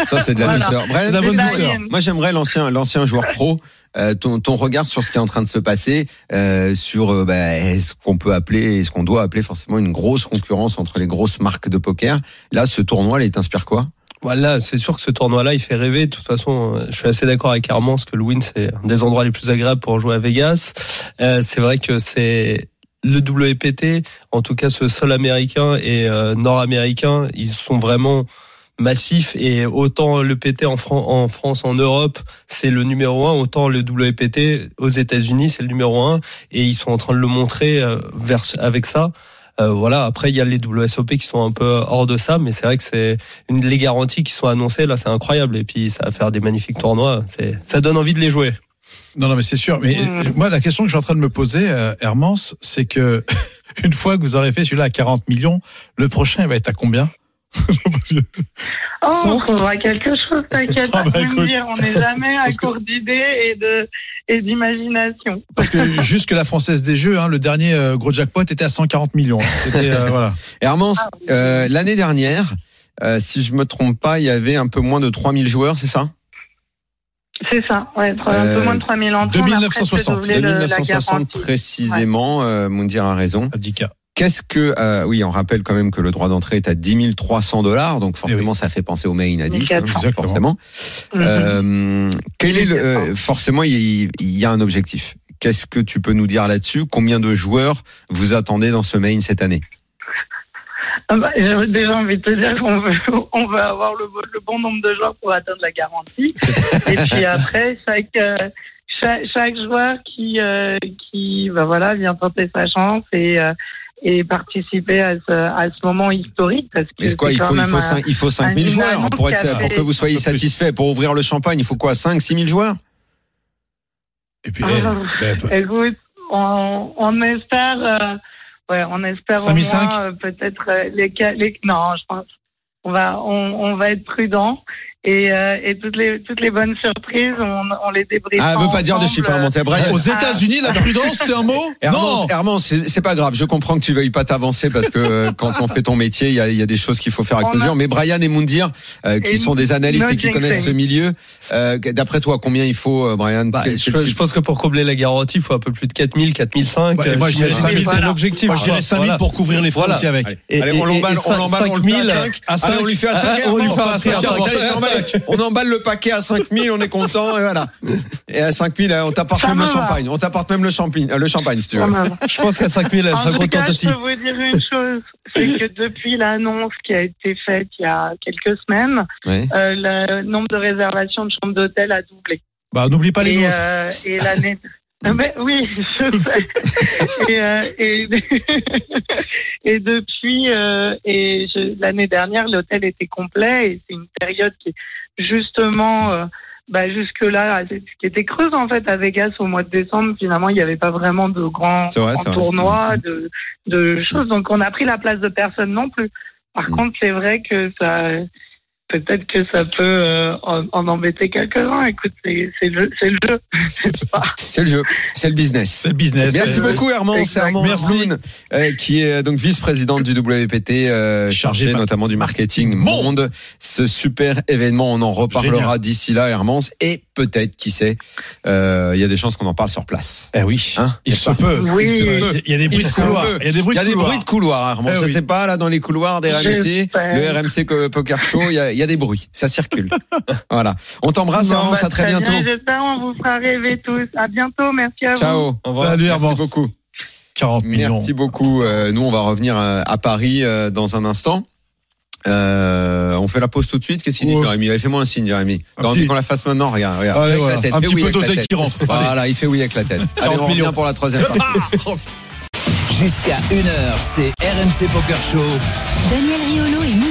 Ça c'est de la Voilà. douceur. De la bonne douceur. Moi j'aimerais l'ancien l'ancien joueur pro. euh, ton, ton regard sur ce qui est en train de se passer, euh, sur euh, bah, ce qu'on peut appeler, et ce qu'on doit appeler forcément une grosse concurrence entre les grosses marques de poker? Là, ce tournoi, il t'inspire quoi? Voilà, c'est sûr que ce tournoi-là, il fait rêver. De toute façon, euh, je suis assez d'accord avec Armand, parce que le win, c'est un des endroits les plus agréables pour jouer à Vegas. Euh, c'est vrai que c'est le WPT, en tout cas ce sol américain et euh, nord-américain, ils sont vraiment massifs et autant le PT en, Fran- en France, en Europe, c'est le numéro un, autant le WPT aux États-Unis, c'est le numéro un et ils sont en train de le montrer euh, vers, avec ça. Euh, voilà. Après, il y a les WSOP qui sont un peu hors de ça, mais c'est vrai que c'est une, les garanties qui sont annoncées là, c'est incroyable. Et puis ça va faire des magnifiques tournois. Ça donne envie de les jouer. Non, non, mais c'est sûr. Mais moi, la question que je suis en train de me poser, euh, Hermance, c'est que une fois que vous aurez fait celui-là à 40 millions, le prochain, il va être à combien? Oh, on trouvera quelque chose, t'inquiète. Ah bah, pas de me écoute. dire, on n'est jamais à que- court d'idées et de et d'imagination. Parce que juste que la Française des Jeux, hein, le dernier euh, gros jackpot était à 140 millions. C'était euh, voilà. Hermance, Ah, oui. euh, l'année dernière, euh, si je me trompe pas, il y avait un peu moins de 3000 joueurs, c'est ça? C'est ça, ouais, un Euh, peu moins de 3000 entrants. on a presque 2960, doublé le- la 2960 garantie. précisément, euh, Moundir a raison. À 10K. Qu'est-ce que euh, oui, on rappelle quand même que le droit d'entrée est à 10 300 dollars, donc forcément ça fait penser au main à 10, 1400. hein, Exactement. forcément. Mhm. Euh, quel est le euh, forcément il y, il y a un objectif. Qu'est-ce que tu peux nous dire là-dessus? Combien de joueurs vous attendez dans ce main cette année? Ah bah, J'ai déjà envie de te dire qu'on veut, on veut avoir le, bon- le bon nombre de joueurs pour atteindre la garantie. Et puis après, chaque, euh, chaque, chaque joueur qui, euh, qui bah voilà, vient tenter sa chance et, euh, et participer à ce, à ce moment historique. Parce que Mais c'est quoi Il faut il faut un- 5 il faut 5000 un joueurs pour être pour que vous soyez satisfait pour ouvrir le champagne. Il faut quoi 5 6000 joueurs? Et puis, Ah, eh, ben, Écoute, on, on espère, euh, ouais, on espère au 5005? moins euh, peut-être euh, les, les, non, je pense, on va, on, on va être prudent et, euh, et toutes les toutes les bonnes surprises, on, on les débriefe. Ah, veut pas dire de ensemble. chiffre Hermance, c'est Brian. aux États-Unis, la prudence, c'est un mot. Hermance, c'est pas grave. Je comprends que tu veuilles pas t'avancer parce que euh, quand on fait ton métier, il y a, il y a des choses qu'il faut faire avec mesure. Mais Brian et Moundir, euh, qui Et sont des analystes no et qui connaissent ce milieu, euh, d'après toi, combien il faut, euh, Brian Bah, je, je pense que pour combler la garantie, il faut un peu plus de 4000, 4005. Ouais, et moi, je dirais J'imagine 5000, que c'est l'objectif. Moi, je dirais 5000 Voilà. pour couvrir les frais Voilà. aussi avec. Allez, Et- allez, on l'emballe, on l'emballe, on le fait à 5000, 5. à Allez, 5. on lui fait à 5. On lui fait à 5. Allez, on emballe- le paquet à 5000, on est content, et voilà. Et à 5000, euh, on t'apporte même le champagne. On t'apporte même le champagne, euh, le champagne, si tu veux. Je pense qu'à 5000, elle En sera tout cas, contente je aussi. peux vous dire une chose, c'est que depuis l'annonce qui a été faite il y a quelques semaines, euh, le nombre de réservations de chambres d'hôtel a doublé. Bah, n'oublie pas les et, euh, et l'année. Ah, mais oui, je sais. et, euh, et, et depuis, euh, et je- l'année dernière, l'hôtel était complet et c'est une période qui justement euh, bah, jusque-là, qui était creuse en fait à Vegas au mois de décembre. Finalement, il n'y avait pas vraiment de grands, vrai, tournois, de, de choses. Donc, on a pris la place de personne non plus. Par Mm. contre, c'est vrai que ça, peut-être que ça peut euh, en, en embêter quelques-uns. Écoute, c'est le, jeu. C'est le jeu, c'est le business. C'est le business. Merci Euh, beaucoup Hermance, Exact. Hermance Merci. Euh, qui est donc vice-présidente du WPT, euh, mar- notamment du marketing Monde. monde. Ce super événement, on en reparlera d'ici là, Hermance, et peut-être, qui sait, euh, il y a des chances qu'on en parle sur place. Eh oui, Hein il se peut. Oui. Il se peut. Il y a des bruits de couloir. Il y a des bruits de couloir. Hermance. Eh Je oui. sais pas, là, dans les couloirs des RMC, le RMC Poker Show, il y a, y a des bruits. Ça circule. voilà. On t'embrasse, Bon, Hermance, bah, à très bientôt. bien, J'espère on vous fera rêver tous. À bientôt. Merci à vous. Ciao. Au revoir. Salut Merci beaucoup. 40 millions. Merci beaucoup. Euh, nous, on va revenir euh, à Paris euh, dans un instant. Euh, on fait la pause tout de suite. Qu'est-ce qu'il dit, Ouais. Jérémy? Allez, Fais-moi un signe, Jérémy. T'as envie qu'on la fasse maintenant Regarde, regarde. Allez, Avec voilà. la tête. Un petit oui peu d'oseille qui rentre. Allez. Voilà, il fait oui avec la tête. Allez, 40 on revient pour la troisième partie. Jusqu'à 1h, c'est RMC Poker Show. Daniel Riolo et.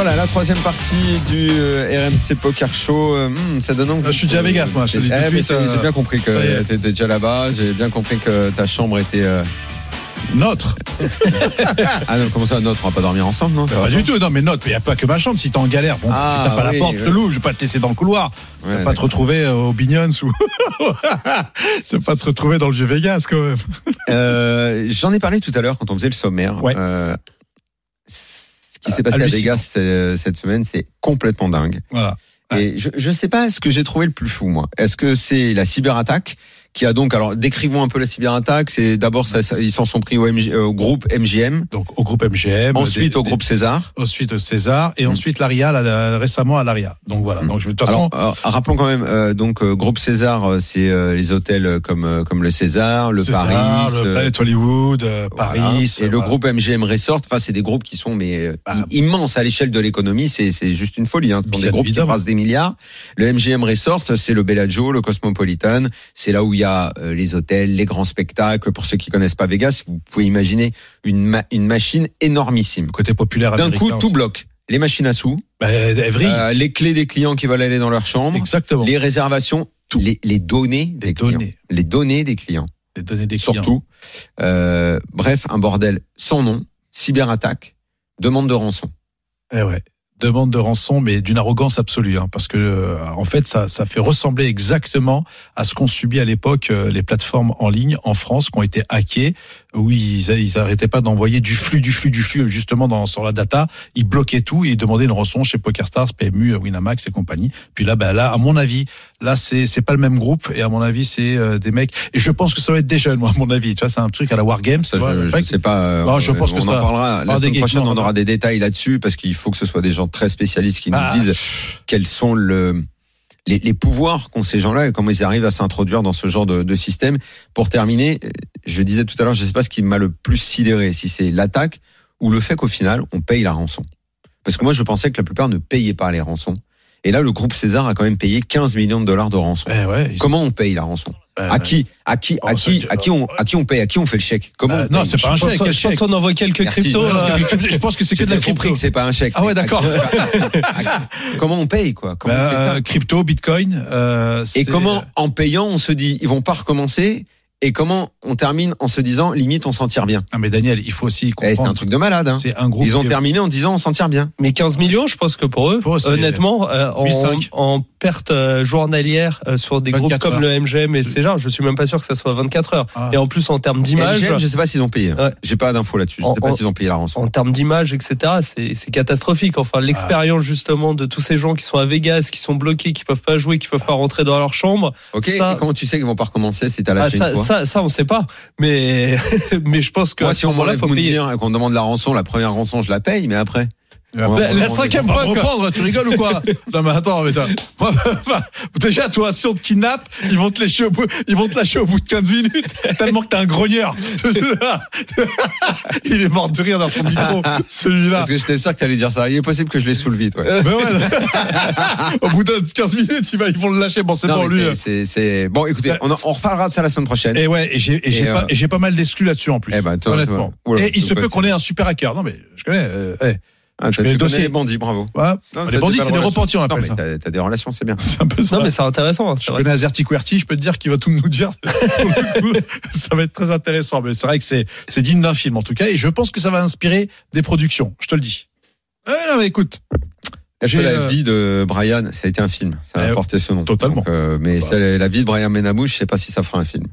Voilà, la troisième partie du euh, RMC Poker Show. Euh, hmm, ça donne envie. Ah, je suis déjà à Vegas, moi, Eh, euh, J'ai bien compris que tu étais déjà là-bas. J'ai bien compris que ta chambre était. euh, Notre. Ah non, comment ça, notre? On va pas dormir ensemble, non? Va Pas du tout. Non, mais notre. Mais il n'y a pas que ma chambre. Si t'es en galère, bon, Ah, tapes à oui, la porte, oui. te l'ouvre. Je vais pas te laisser dans le couloir. Ouais, Je vais pas te retrouver au Bignons ou. Je vais pas te retrouver dans le jeu Vegas, quand même. Euh, J'en ai parlé tout à l'heure quand on faisait le sommaire. Ouais. Ce qui s'est passé à. Vegas euh, cette semaine, c'est complètement dingue. Voilà. Et je ne sais pas ce que j'ai trouvé le plus fou, moi. Est-ce que c'est la cyberattaque qui a donc, alors décrivons un peu la cyberattaque. C'est d'abord, ils s'en sont pris au, MG, au groupe MGM, Donc, au groupe MGM. ensuite des- au des- groupe César. Ensuite César et Mm. ensuite l'Aria là, récemment à l'Aria. Donc voilà. Donc je de toute façon Alors, euh, rappelons quand même, euh, donc euh, groupe César, euh, c'est euh, les hôtels euh, comme euh, comme le César, le César, Paris, le euh, Planet Hollywood, euh, Voilà. Paris et le groupe MGM Resort. Enfin, c'est des groupes qui sont mais euh, Bah, immenses à l'échelle de l'économie. C'est c'est juste une folie. Hein. Bien des groupes évidemment. qui brassent des milliards. Le MGM Resort, c'est le Bellagio, le Cosmopolitan. C'est là où il y a euh, les hôtels, les grands spectacles. Pour ceux qui connaissent pas Vegas, vous pouvez imaginer une ma- une machine énormissime. côté populaire D'un coup, tout bloque. Les machines à sous, Bah, euh, les clés des clients qui veulent aller dans leur chambre, exactement. les réservations, les, les données des clients. données. Les données des clients. Les données des clients. surtout. Euh, bref, un bordel sans nom, cyberattaque, demande de rançon. Eh ouais. Demande de rançon, mais d'une arrogance absolue, hein, parce que euh, en fait, ça, ça fait ressembler exactement à ce qu'ont subi à l'époque euh, les plateformes en ligne en France qui ont été hackées, où ils, ils arrêtaient pas d'envoyer du flux, du flux, du flux, justement dans, sur la data. Ils bloquaient tout et ils demandaient une rançon chez PokerStars, PMU, Winamax et compagnie. Puis là, bah là, à mon avis, là, c'est c'est pas le même groupe et à mon avis, c'est euh, des mecs. Et je pense que ça va être des jeunes, moi, à mon avis. Tu vois, c'est un truc à la Wargames. Ça, tu vois, je, je sais pas. euh, Non, je pense que on ça- en parlera la des semaine prochaine. On aura des détails là-dessus parce qu'il faut que ce soit des gens très spécialistes qui nous Ah. disent quels sont le les, les pouvoirs qu'ont ces gens-là et comment ils arrivent à s'introduire dans ce genre de, de système. Pour terminer, je disais tout à l'heure, je sais pas ce qui m'a le plus sidéré, si c'est l'attaque ou le fait qu'au final on paye la rançon. Parce que moi je pensais que la plupart ne payaient pas les rançons. Et là, le groupe César a quand même payé 15 millions de dollars de rançon. Eh ouais, Comment on paye la rançon euh, À qui À qui À Oh, qui c'est- À qui on À qui on paye À qui on fait le chèque Comment Euh, on non, c'est pas un chèque. je pense qu'on envoie quelques Merci. cryptos. Je pense que c'est que de la crypto. que c'est pas un chèque. Ah ouais, d'accord. comment on paye quoi Comment on Bah, euh, crypto, bitcoin. euh, Et comment, en payant, on se dit, ils vont pas recommencer Et comment on termine en se disant, limite, on s'en tire bien? Ah, mais Daniel, il faut aussi Eh, C'est comprendre. un truc de malade. Hein. C'est un groupe. Ils ont qui- terminé en disant, on s'en tire bien. Mais 15 millions, je pense que pour eux, Pour eux, c'est- honnêtement, euh, en, 1005. en perte euh, journalière euh, sur des 24 groupes comme heures. le MGM et César, je suis même pas sûr que ça soit 24 heures. Ah. Et en plus, en termes d'image, MGM, je sais pas s'ils ont payé. Ouais. J'ai pas d'infos là-dessus. Je En- sais pas s'ils ont payé la rançon. en termes d'image, etc., c'est c'est catastrophique. Enfin, l'expérience justement de tous ces gens qui sont à Vegas, qui sont bloqués, qui peuvent pas jouer, qui peuvent pas rentrer dans leur chambre. Ok. ça- Et comment tu sais qu'ils vont pas recommencer si t'as Ah, lâché ça, une fois ça, ça, on sait pas. Mais, mais je pense que Moi, si ce on moment-là, m'enlève faut. Moundir et qu'on demande la rançon, la première rançon, je la paye, mais après. La, Ouais, La, cinquième fois, reprendre, tu rigoles ou quoi Non mais attends, mais toi, déjà toi si on te kidnappe, ils vont te lâcher au bout, ils vont te lâcher au bout de 15 minutes tellement que t'es un grogneur. Il est mort de rire dans son micro, celui-là. Parce que j'étais sûr que t'allais dire ça. Il est possible que je les saoule vite. Ouais. Ben ouais. au bout de 15 minutes, ils vont le lâcher. Bon, c'est bon lui. c'est- c'est- bon. Écoutez, Ouais. on, on reparlera de ça la semaine prochaine. Et ouais, et j'ai pas, euh, pas mal d'exclus là-dessus en plus. Eh ben, toi, honnêtement. toi. Oula, et il se peut qu'on ait un super hacker. Non mais je connais. euh, eh, Ah, t'as- connais tu le dossier. les bandits, bravo. Ouais. Non, les bandits, c'est des repentis, on Non, appelle mais ça. t'as des relations, c'est bien. C'est un peu ça. Non, mais c'est intéressant. hein, Je vrai. connais Azerty QWERTY, je peux te dire qu'il va tout nous dire. Ça va être très intéressant. Mais c'est vrai que c'est, c'est digne d'un film, en tout cas. Et je pense que ça va inspirer des productions. Je te le dis. Eh non, mais écoute. J'ai, la euh, vie de Brian, ça a été un film Ça a Eh, porté ce nom. totalement. Donc, euh, mais Bah. la vie de Brian Menamouche, je sais pas si ça fera un film.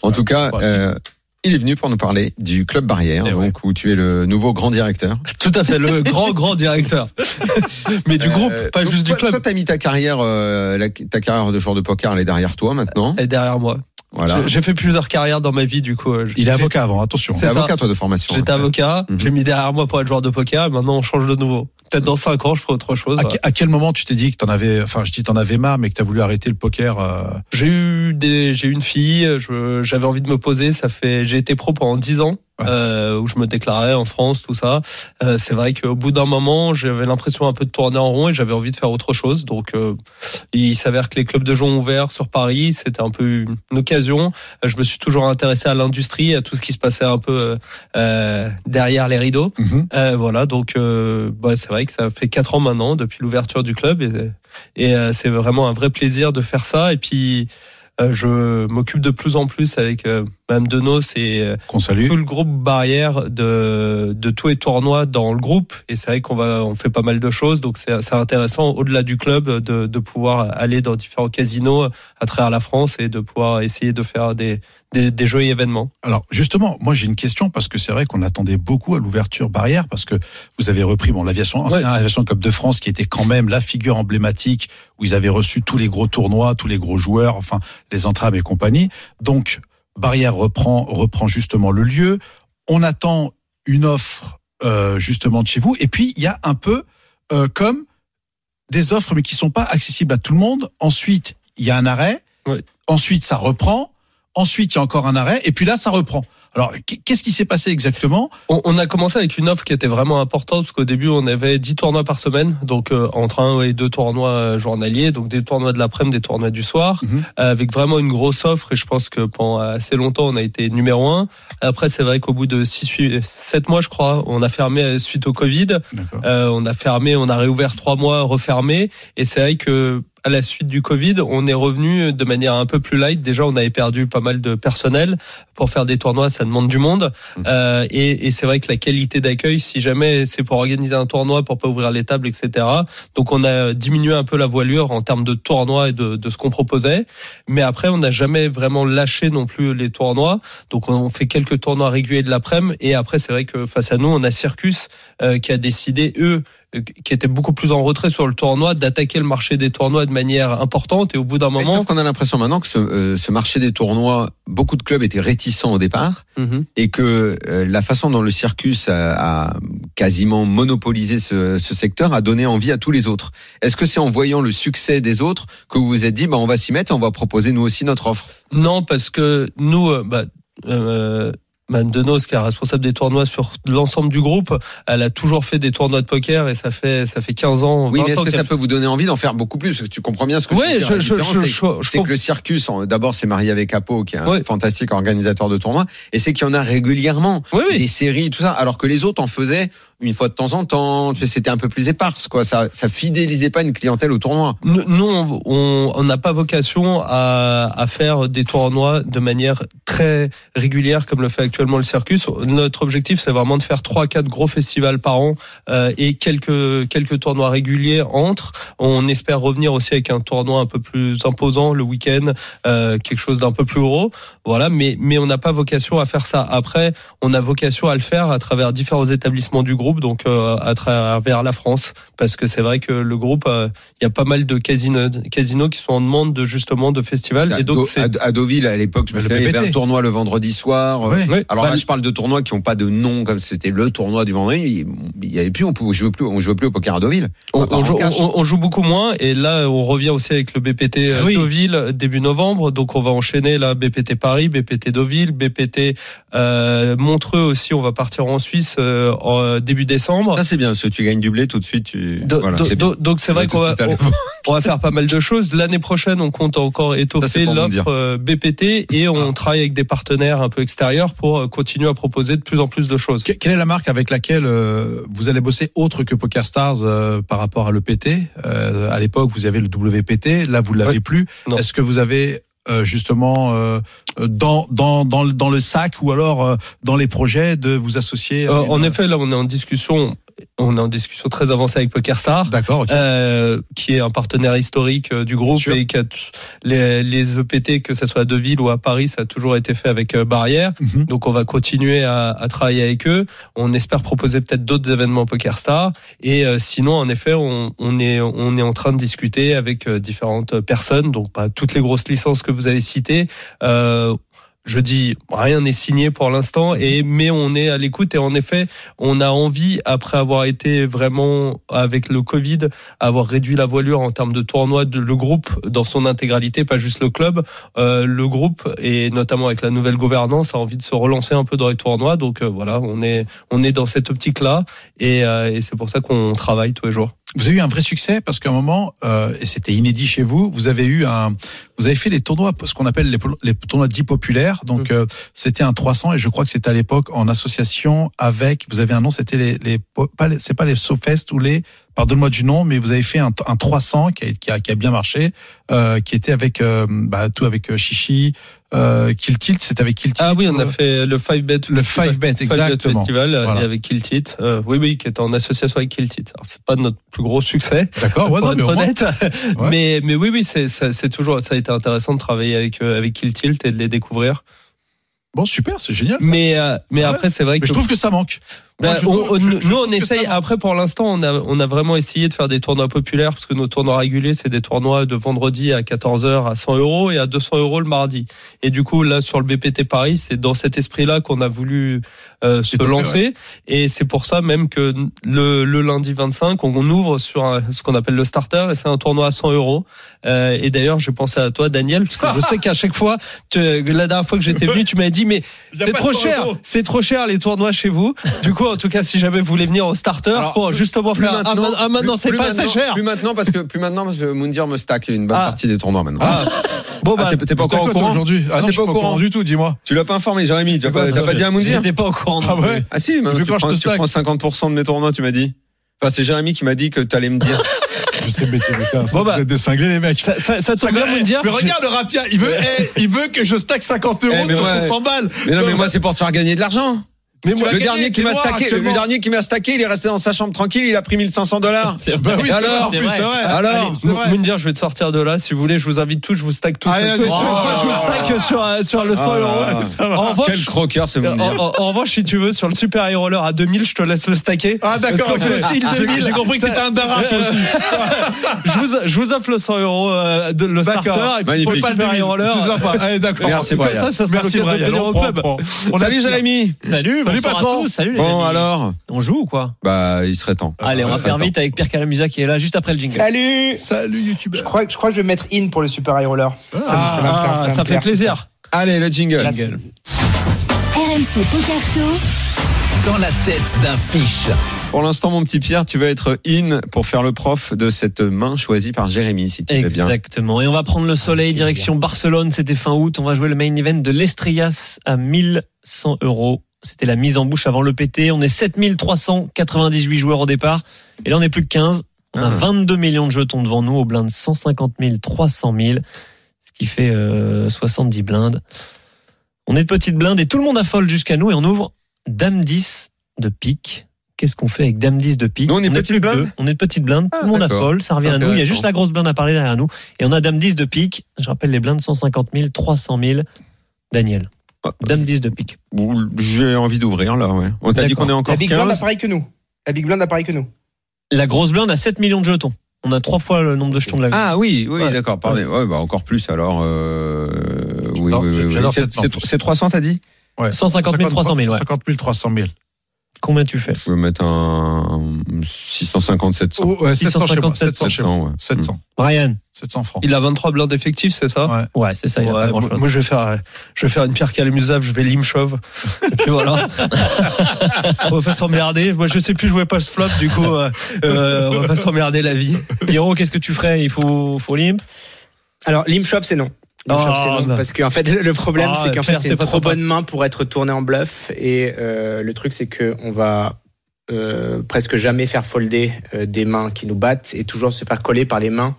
En tout cas, bah, euh, il est venu pour nous parler du Club Barrière, Eh donc ouais. où tu es le nouveau grand directeur. Tout à fait, le grand, grand directeur. Mais du Euh, groupe, pas juste du club. Toi, t'as mis ta carrière, euh, la- ta carrière de joueur de poker, elle est derrière toi maintenant. Et derrière moi. Voilà. J'ai- J'ai fait plusieurs carrières dans ma vie, du coup. euh, Il est avocat avant, attention. T'es c'est avocat toi de formation. J'étais avocat, Mhm. j'ai mis derrière moi pour être joueur de poker, et maintenant on change de nouveau. Peut-être dans 5 ans, je ferai autre chose. À, que- à quel moment tu t'es dit que t'en avais, enfin, je dis t'en avais marre, mais que t'as voulu arrêter le poker euh, J'ai eu des, j'ai eu une fille, je- j'avais envie de me poser. Ça fait, j'ai été pro pendant 10 ans. Euh, où je me déclarais en France, tout ça. Euh, c'est vrai qu'au bout d'un moment, j'avais l'impression un peu de tourner en rond et j'avais envie de faire autre chose. Donc, euh, il s'avère que les clubs de jeux ont ouvert sur Paris. C'était un peu une occasion. Je me suis toujours intéressé à l'industrie, à tout ce qui se passait un peu euh, derrière les rideaux. Euh, voilà, donc euh, bah, c'est vrai que ça fait quatre ans maintenant depuis l'ouverture du club et, et c'est vraiment un vrai plaisir de faire ça. Et puis je m'occupe de plus en plus avec euh, Madame Denos et euh, tout le groupe barrière de, de tous les tournois dans le groupe. Et c'est vrai qu'on va on fait pas mal de choses, donc c'est c'est intéressant au-delà du club de, de pouvoir aller dans différents casinos à travers la France et de pouvoir essayer de faire des, des, des événements. Alors justement, moi j'ai une question parce que c'est vrai qu'on attendait beaucoup à l'ouverture barrière parce que vous avez repris bon l'aviation ancien aviation Cup de France qui était quand même la figure emblématique où ils avaient reçu tous les gros tournois, tous les gros joueurs, enfin les entraves et compagnie. Donc barrière reprend reprend justement le lieu. On attend une offre euh, justement de chez vous et puis il y a un peu euh, comme des offres mais qui sont pas accessibles à tout le monde. Ensuite il y a un arrêt. Ensuite ça reprend. Ensuite, il y a encore un arrêt, et puis là, ça reprend. Alors, qu'est-ce qui s'est passé exactement? On, on, a commencé avec une offre qui était vraiment importante, parce qu'au début, on avait 10 tournois par semaine, donc euh, entre un et deux tournois journaliers, donc des tournois de l'après-midi, des tournois du soir, euh, avec vraiment une grosse offre, et je pense que pendant assez longtemps, on a été numéro un. Après, c'est vrai qu'au bout de 6, 7 mois, je crois, on a fermé suite au Covid. Euh, on a fermé, on a réouvert trois mois, refermé, et c'est vrai que à la suite du Covid, on est revenu de manière un peu plus light. Déjà, on avait perdu pas mal de personnel pour faire des tournois, ça demande du monde. Euh, et, et c'est vrai que la qualité d'accueil, si jamais c'est pour organiser un tournoi, pour pas ouvrir les tables, etc. Donc, on a diminué un peu la voilure en termes de tournois et de, de ce qu'on proposait. Mais après, on n'a jamais vraiment lâché non plus les tournois. Donc, on fait quelques tournois réguliers de l'après-midi. Et après, c'est vrai que face à nous, on a Circus euh, qui a décidé eux qui était beaucoup plus en retrait sur le tournoi, d'attaquer le marché des tournois de manière importante. Et au bout d'un moment, sauf qu'on a l'impression maintenant que ce, euh, ce marché des tournois, beaucoup de clubs étaient réticents au départ, Mhm. et que euh, la façon dont le circus a, a quasiment monopolisé ce, ce secteur a donné envie à tous les autres. Est-ce que c'est en voyant le succès des autres que vous vous êtes dit, bah, on va s'y mettre, et on va proposer nous aussi notre offre? Non, parce que nous, euh, bah, euh, Madame Denos, qui est responsable des tournois sur l'ensemble du groupe, elle a toujours fait des tournois de poker et ça fait ça fait 15 ans. Oui, 20 mais est-ce que ça peut vous donner envie d'en faire beaucoup plus? Parce que tu comprends bien ce que Oui, je veux dire. je- je- c'est- que le circus, d'abord, c'est marié avec Apo, qui est un Oui. fantastique organisateur de tournois, et c'est qu'il y en a régulièrement, oui. des séries, tout ça, alors que les autres en faisaient une fois de temps en temps. C'était un peu plus éparse, quoi. Ça, ça fidélisait pas une clientèle au tournoi. Nous, nous, on- on on n'a pas vocation à, à faire des tournois de manière très régulière comme le fait actuellement le Circus. Notre objectif, c'est vraiment de faire trois, quatre gros festivals par an euh, et quelques quelques tournois réguliers entre. On espère revenir aussi avec un tournoi un peu plus imposant le week-end, euh, quelque chose d'un peu plus gros. Voilà, mais mais on n'a pas vocation à faire ça. Après, on a vocation à le faire à travers différents établissements du groupe, donc euh, à travers la France, parce que c'est vrai que le groupe, euh, il y a pas mal de casinos, casinos qui sont en demande de justement de festivals. À, Et donc Do- c'est à- à Deauville, à l'époque, je me souviens, il y avait un tournoi le vendredi soir. Ouais. Oui. Alors Bah, là, je parle de tournois qui n'ont pas de nom, comme c'était le tournoi du vendredi. Il y avait plus, on pouvait jouer plus, on jouait plus au poker à Deauville. On, joue, cash. on- on joue beaucoup moins et là on revient aussi avec le BPT euh, Ah oui. Deauville début novembre donc on va enchaîner là BPT Paris, BPT Deauville, BPT euh, Montreux aussi on va partir en Suisse euh, en début début décembre. Ça c'est bien, parce que tu gagnes du blé tout de suite. Tu... Do- voilà, do- c'est do- bien. donc c'est vrai qu'on va, on, on va faire pas mal de choses. L'année prochaine, on compte encore étoffer l'offre euh, BPT et on travaille avec des partenaires un peu extérieurs pour euh, continuer à proposer de plus en plus de choses. Que- Quelle est la marque avec laquelle euh, vous allez bosser autre que PokerStars euh, par rapport à l'EPT euh, À l'époque, vous avez le WPT, là vous l'avez Ouais. plus. Est-ce que vous avez euh, justement euh, dans dans dans le, dans le sac ou alors euh, dans les projets de vous associer en effet, là, on est en discussion. On est en discussion très avancée avec PokerStar. D'accord. qui est un partenaire historique du groupe et qui a les, les EPT, que ce soit à Deauville ou à Paris, ça a toujours été fait avec Barrière. Mhm. Donc on va continuer à, à travailler avec eux. On espère proposer peut-être d'autres événements PokerStar. Et sinon, en effet, on, on est on est en train de discuter avec différentes personnes. Donc pas toutes les grosses licences que vous avez citées. Euh, je dis rien n'est signé pour l'instant et mais on est à l'écoute et en effet on a envie après avoir été vraiment avec le Covid avoir réduit la voilure en termes de tournois de le groupe dans son intégralité pas juste le club. Euh, le groupe et notamment avec la nouvelle gouvernance a envie de se relancer un peu dans les tournois. Donc euh, voilà on est on est dans cette optique là et, euh, et c'est pour ça qu'on travaille tous les jours. Vous avez eu un vrai succès parce qu'à un moment, euh, et c'était inédit chez vous, vous avez eu un, vous avez fait les tournois, ce qu'on appelle les, les tournois dits populaires. Donc euh, c'était un 300 et je crois que c'était à l'époque en association avec, vous avez un nom, c'était les, les pas les- c'est pas les SoFest ou les, pardonne-moi du nom, mais vous avez fait un, un 300 qui a, qui a, qui a bien marché, euh, qui était avec, euh, bah, tout avec Chichi, euh, Kill Tilt, c'était avec Kill Tilt. ah oui on a euh, fait le 5 bet le 5 bet, exactement. Festival euh, Voilà. et avec Kill It. Euh, oui, oui, qui est en association avec Kill It. Alors c'est pas notre plus gros succès, D'accord, ouais, non, mais honnête. Ouais. Mais mais oui, oui, c'est c'est toujours ça a été intéressant de travailler avec euh, avec Kill Tilt et de les découvrir. Bon, super, c'est génial. ça. Mais euh, mais Ouais. après c'est vrai Mais que je trouve que ça manque. Moi, bah, on- trouve- on- je- je nous, on essaye. Après, pour l'instant, on a, on a vraiment essayé de faire des tournois populaires parce que nos tournois réguliers, c'est des tournois de vendredi à 14h à 100 euros et à 200 euros le mardi. Et du coup, là, sur le BPT Paris, c'est dans cet esprit-là qu'on a voulu euh, se fait, lancer. Et c'est pour ça même que le, le lundi 25, on, on ouvre sur un- ce qu'on appelle le starter et c'est un tournoi à 100 euros. Euh, et d'ailleurs, j'ai pensé à toi, Daniel, parce que je sais qu'à chaque fois, tu, la dernière fois que j'étais venu, tu m'as dit, mais c'est trop cher, c'est trop cher les tournois chez vous. Du coup, en tout cas, si jamais vous voulez venir au starter Alors, pour justement faire ah, ma- ah, maintenant plus- c'est pas assez maintenant- cher. Plus maintenant parce que plus maintenant parce que Moundir me stack une bonne Ah. partie des tournois maintenant. Ah, bon bah Ah, t'es- t'es pas encore au courant aujourd'hui Ah t'es je pas au courant du tout, dis-moi. Tu l'as pas informé, Jérémy. Tu as quoi, pas, pas dit à Moundir j'étais pas au courant. Ah ouais Ah si, maintenant tu quand je prends, te tu stack prends 50% de mes tournois, tu m'as dit. Enfin, c'est Jérémy qui m'a dit que tu allais me dire. Je sais, mais Bon, bah. vous êtes des cinglés, les mecs. Ça, ça, ça tombe bien, Moundir. mais regarde le rapia, il veut, eh, il veut que je stack 50 euros Eh, sur ouais. 100 balles. Mais non, mais moi, c'est pour te faire gagner de l'argent. Mais moi, Le dernier qui m'a stacké, le dernier qui m'a stacké, il est resté dans sa chambre tranquille, il a pris 1500 dollars. Bah oui, c'est alors vrai, c'est vrai. Alors c'est. Moundir, je vais te sortir de là. Si vous voulez, je vous invite tous. Je vous stack tous. Vas-y, tous- oh. je vous stack sur, euh, sur le 100 Ah euros. En revanche, Quel croqueur, ce en, Moundir. en- en revanche, si tu veux, sur le super hero roller à 2000, je te laisse le stacker. Ah d'accord, J'ai- 2000, j'ai compris que ça- t'étais un darat toi aussi. je vous, je vous offre le 100 euros euh, de le starter et puis Magnifique. pour le Pas le super 2000, hero roller. C'est sympa. Allez, d'accord. Merci, Brian. ça, ça sera Merci Brian. Salut. Jérémy. Salut, Salut, patron. Salut les Bon, amis. alors On joue ou quoi Bah, il serait temps. Allez, on va faire vite avec Pierre Calamusa qui est là juste après le jingle. Salut Salut je youtubeur. crois, je crois que je vais mettre in pour le Super High Roller. Ça, me- ça va me faire, Ah, va me ça fait plaire, plaisir. Allez, le jingle. Là, c'est- RMC Poker Show. Dans la tête d'un fiche. Pour l'instant, mon petit Pierre, tu vas être in pour faire le prof de cette main choisie par Jérémy, si tu veux bien. Exactement. Et on va prendre le soleil direction Barcelone. C'était fin août. On va jouer le main event de l'Estrellas à 1100 euros. C'était la mise en bouche avant le PT. On est 7398 joueurs au départ. Et là, on est plus que 15. On a Ah. 22 millions de jetons devant nous au blind 150 000, 300 000. Ce qui fait euh, 70 blindes. On est de petites blindes et tout le monde affole jusqu'à nous et on ouvre Dame 10 de pique. Qu'est-ce qu'on fait avec Dame 10 de pique Nous, on est est petites plus que blindes deux. On est de petites blindes. Ah, tout le monde d'accord. affole. Ça revient à nous. Il y a juste la grosse blinde à parler derrière nous. Et on a Dame 10 de pique. Je rappelle les blindes 150 000, 300 000. Daniel. Dame 10 de pique. J'ai envie d'ouvrir là, ouais. On t'a dit qu'on est La encore Big Blind a 15. pareil que nous. La Big Blind a pareil que nous. La grosse blinde a 7 millions de jetons. On a trois fois le nombre de jetons de la grande. Ah oui, oui, Ouais. d'accord, pardon. Ouais, bah encore plus alors. Euh... Oui, Non, oui, oui, oui. j'adore C'est- cette c'est- lampe. C'est 300, t'as dit? Ouais. 150 000, 300 000, ouais. 50 000, 300 000. Combien tu fais Je peux mettre un 650, 700. Oh, ouais, 700 chez moi. 650, 700 chez moi. 700, ouais. 700. Brian 700 francs. Il a 23 blindes effectifs, c'est ça Ouais. Ouais, c'est ça, il a pas moi, moi, je vais faire, je vais faire une pierre Calamusave, je vais limchauve. Et puis voilà. on va pas s'emmerder. Moi, je sais plus jouer post flop, du coup, euh, euh, on va pas s'emmerder la vie. Pierrot, qu'est-ce que tu ferais? Il faut, faut limp? Alors, Limshop, c'est non. Bah. Parce qu'en fait, le problème, Ah, c'est qu'en fait, c'est une pas trop sympa. bonne main pour être tourné en bluff. Et euh, le truc, c'est que on va euh, presque jamais faire folder euh, des mains qui nous battent et toujours se faire coller par les mains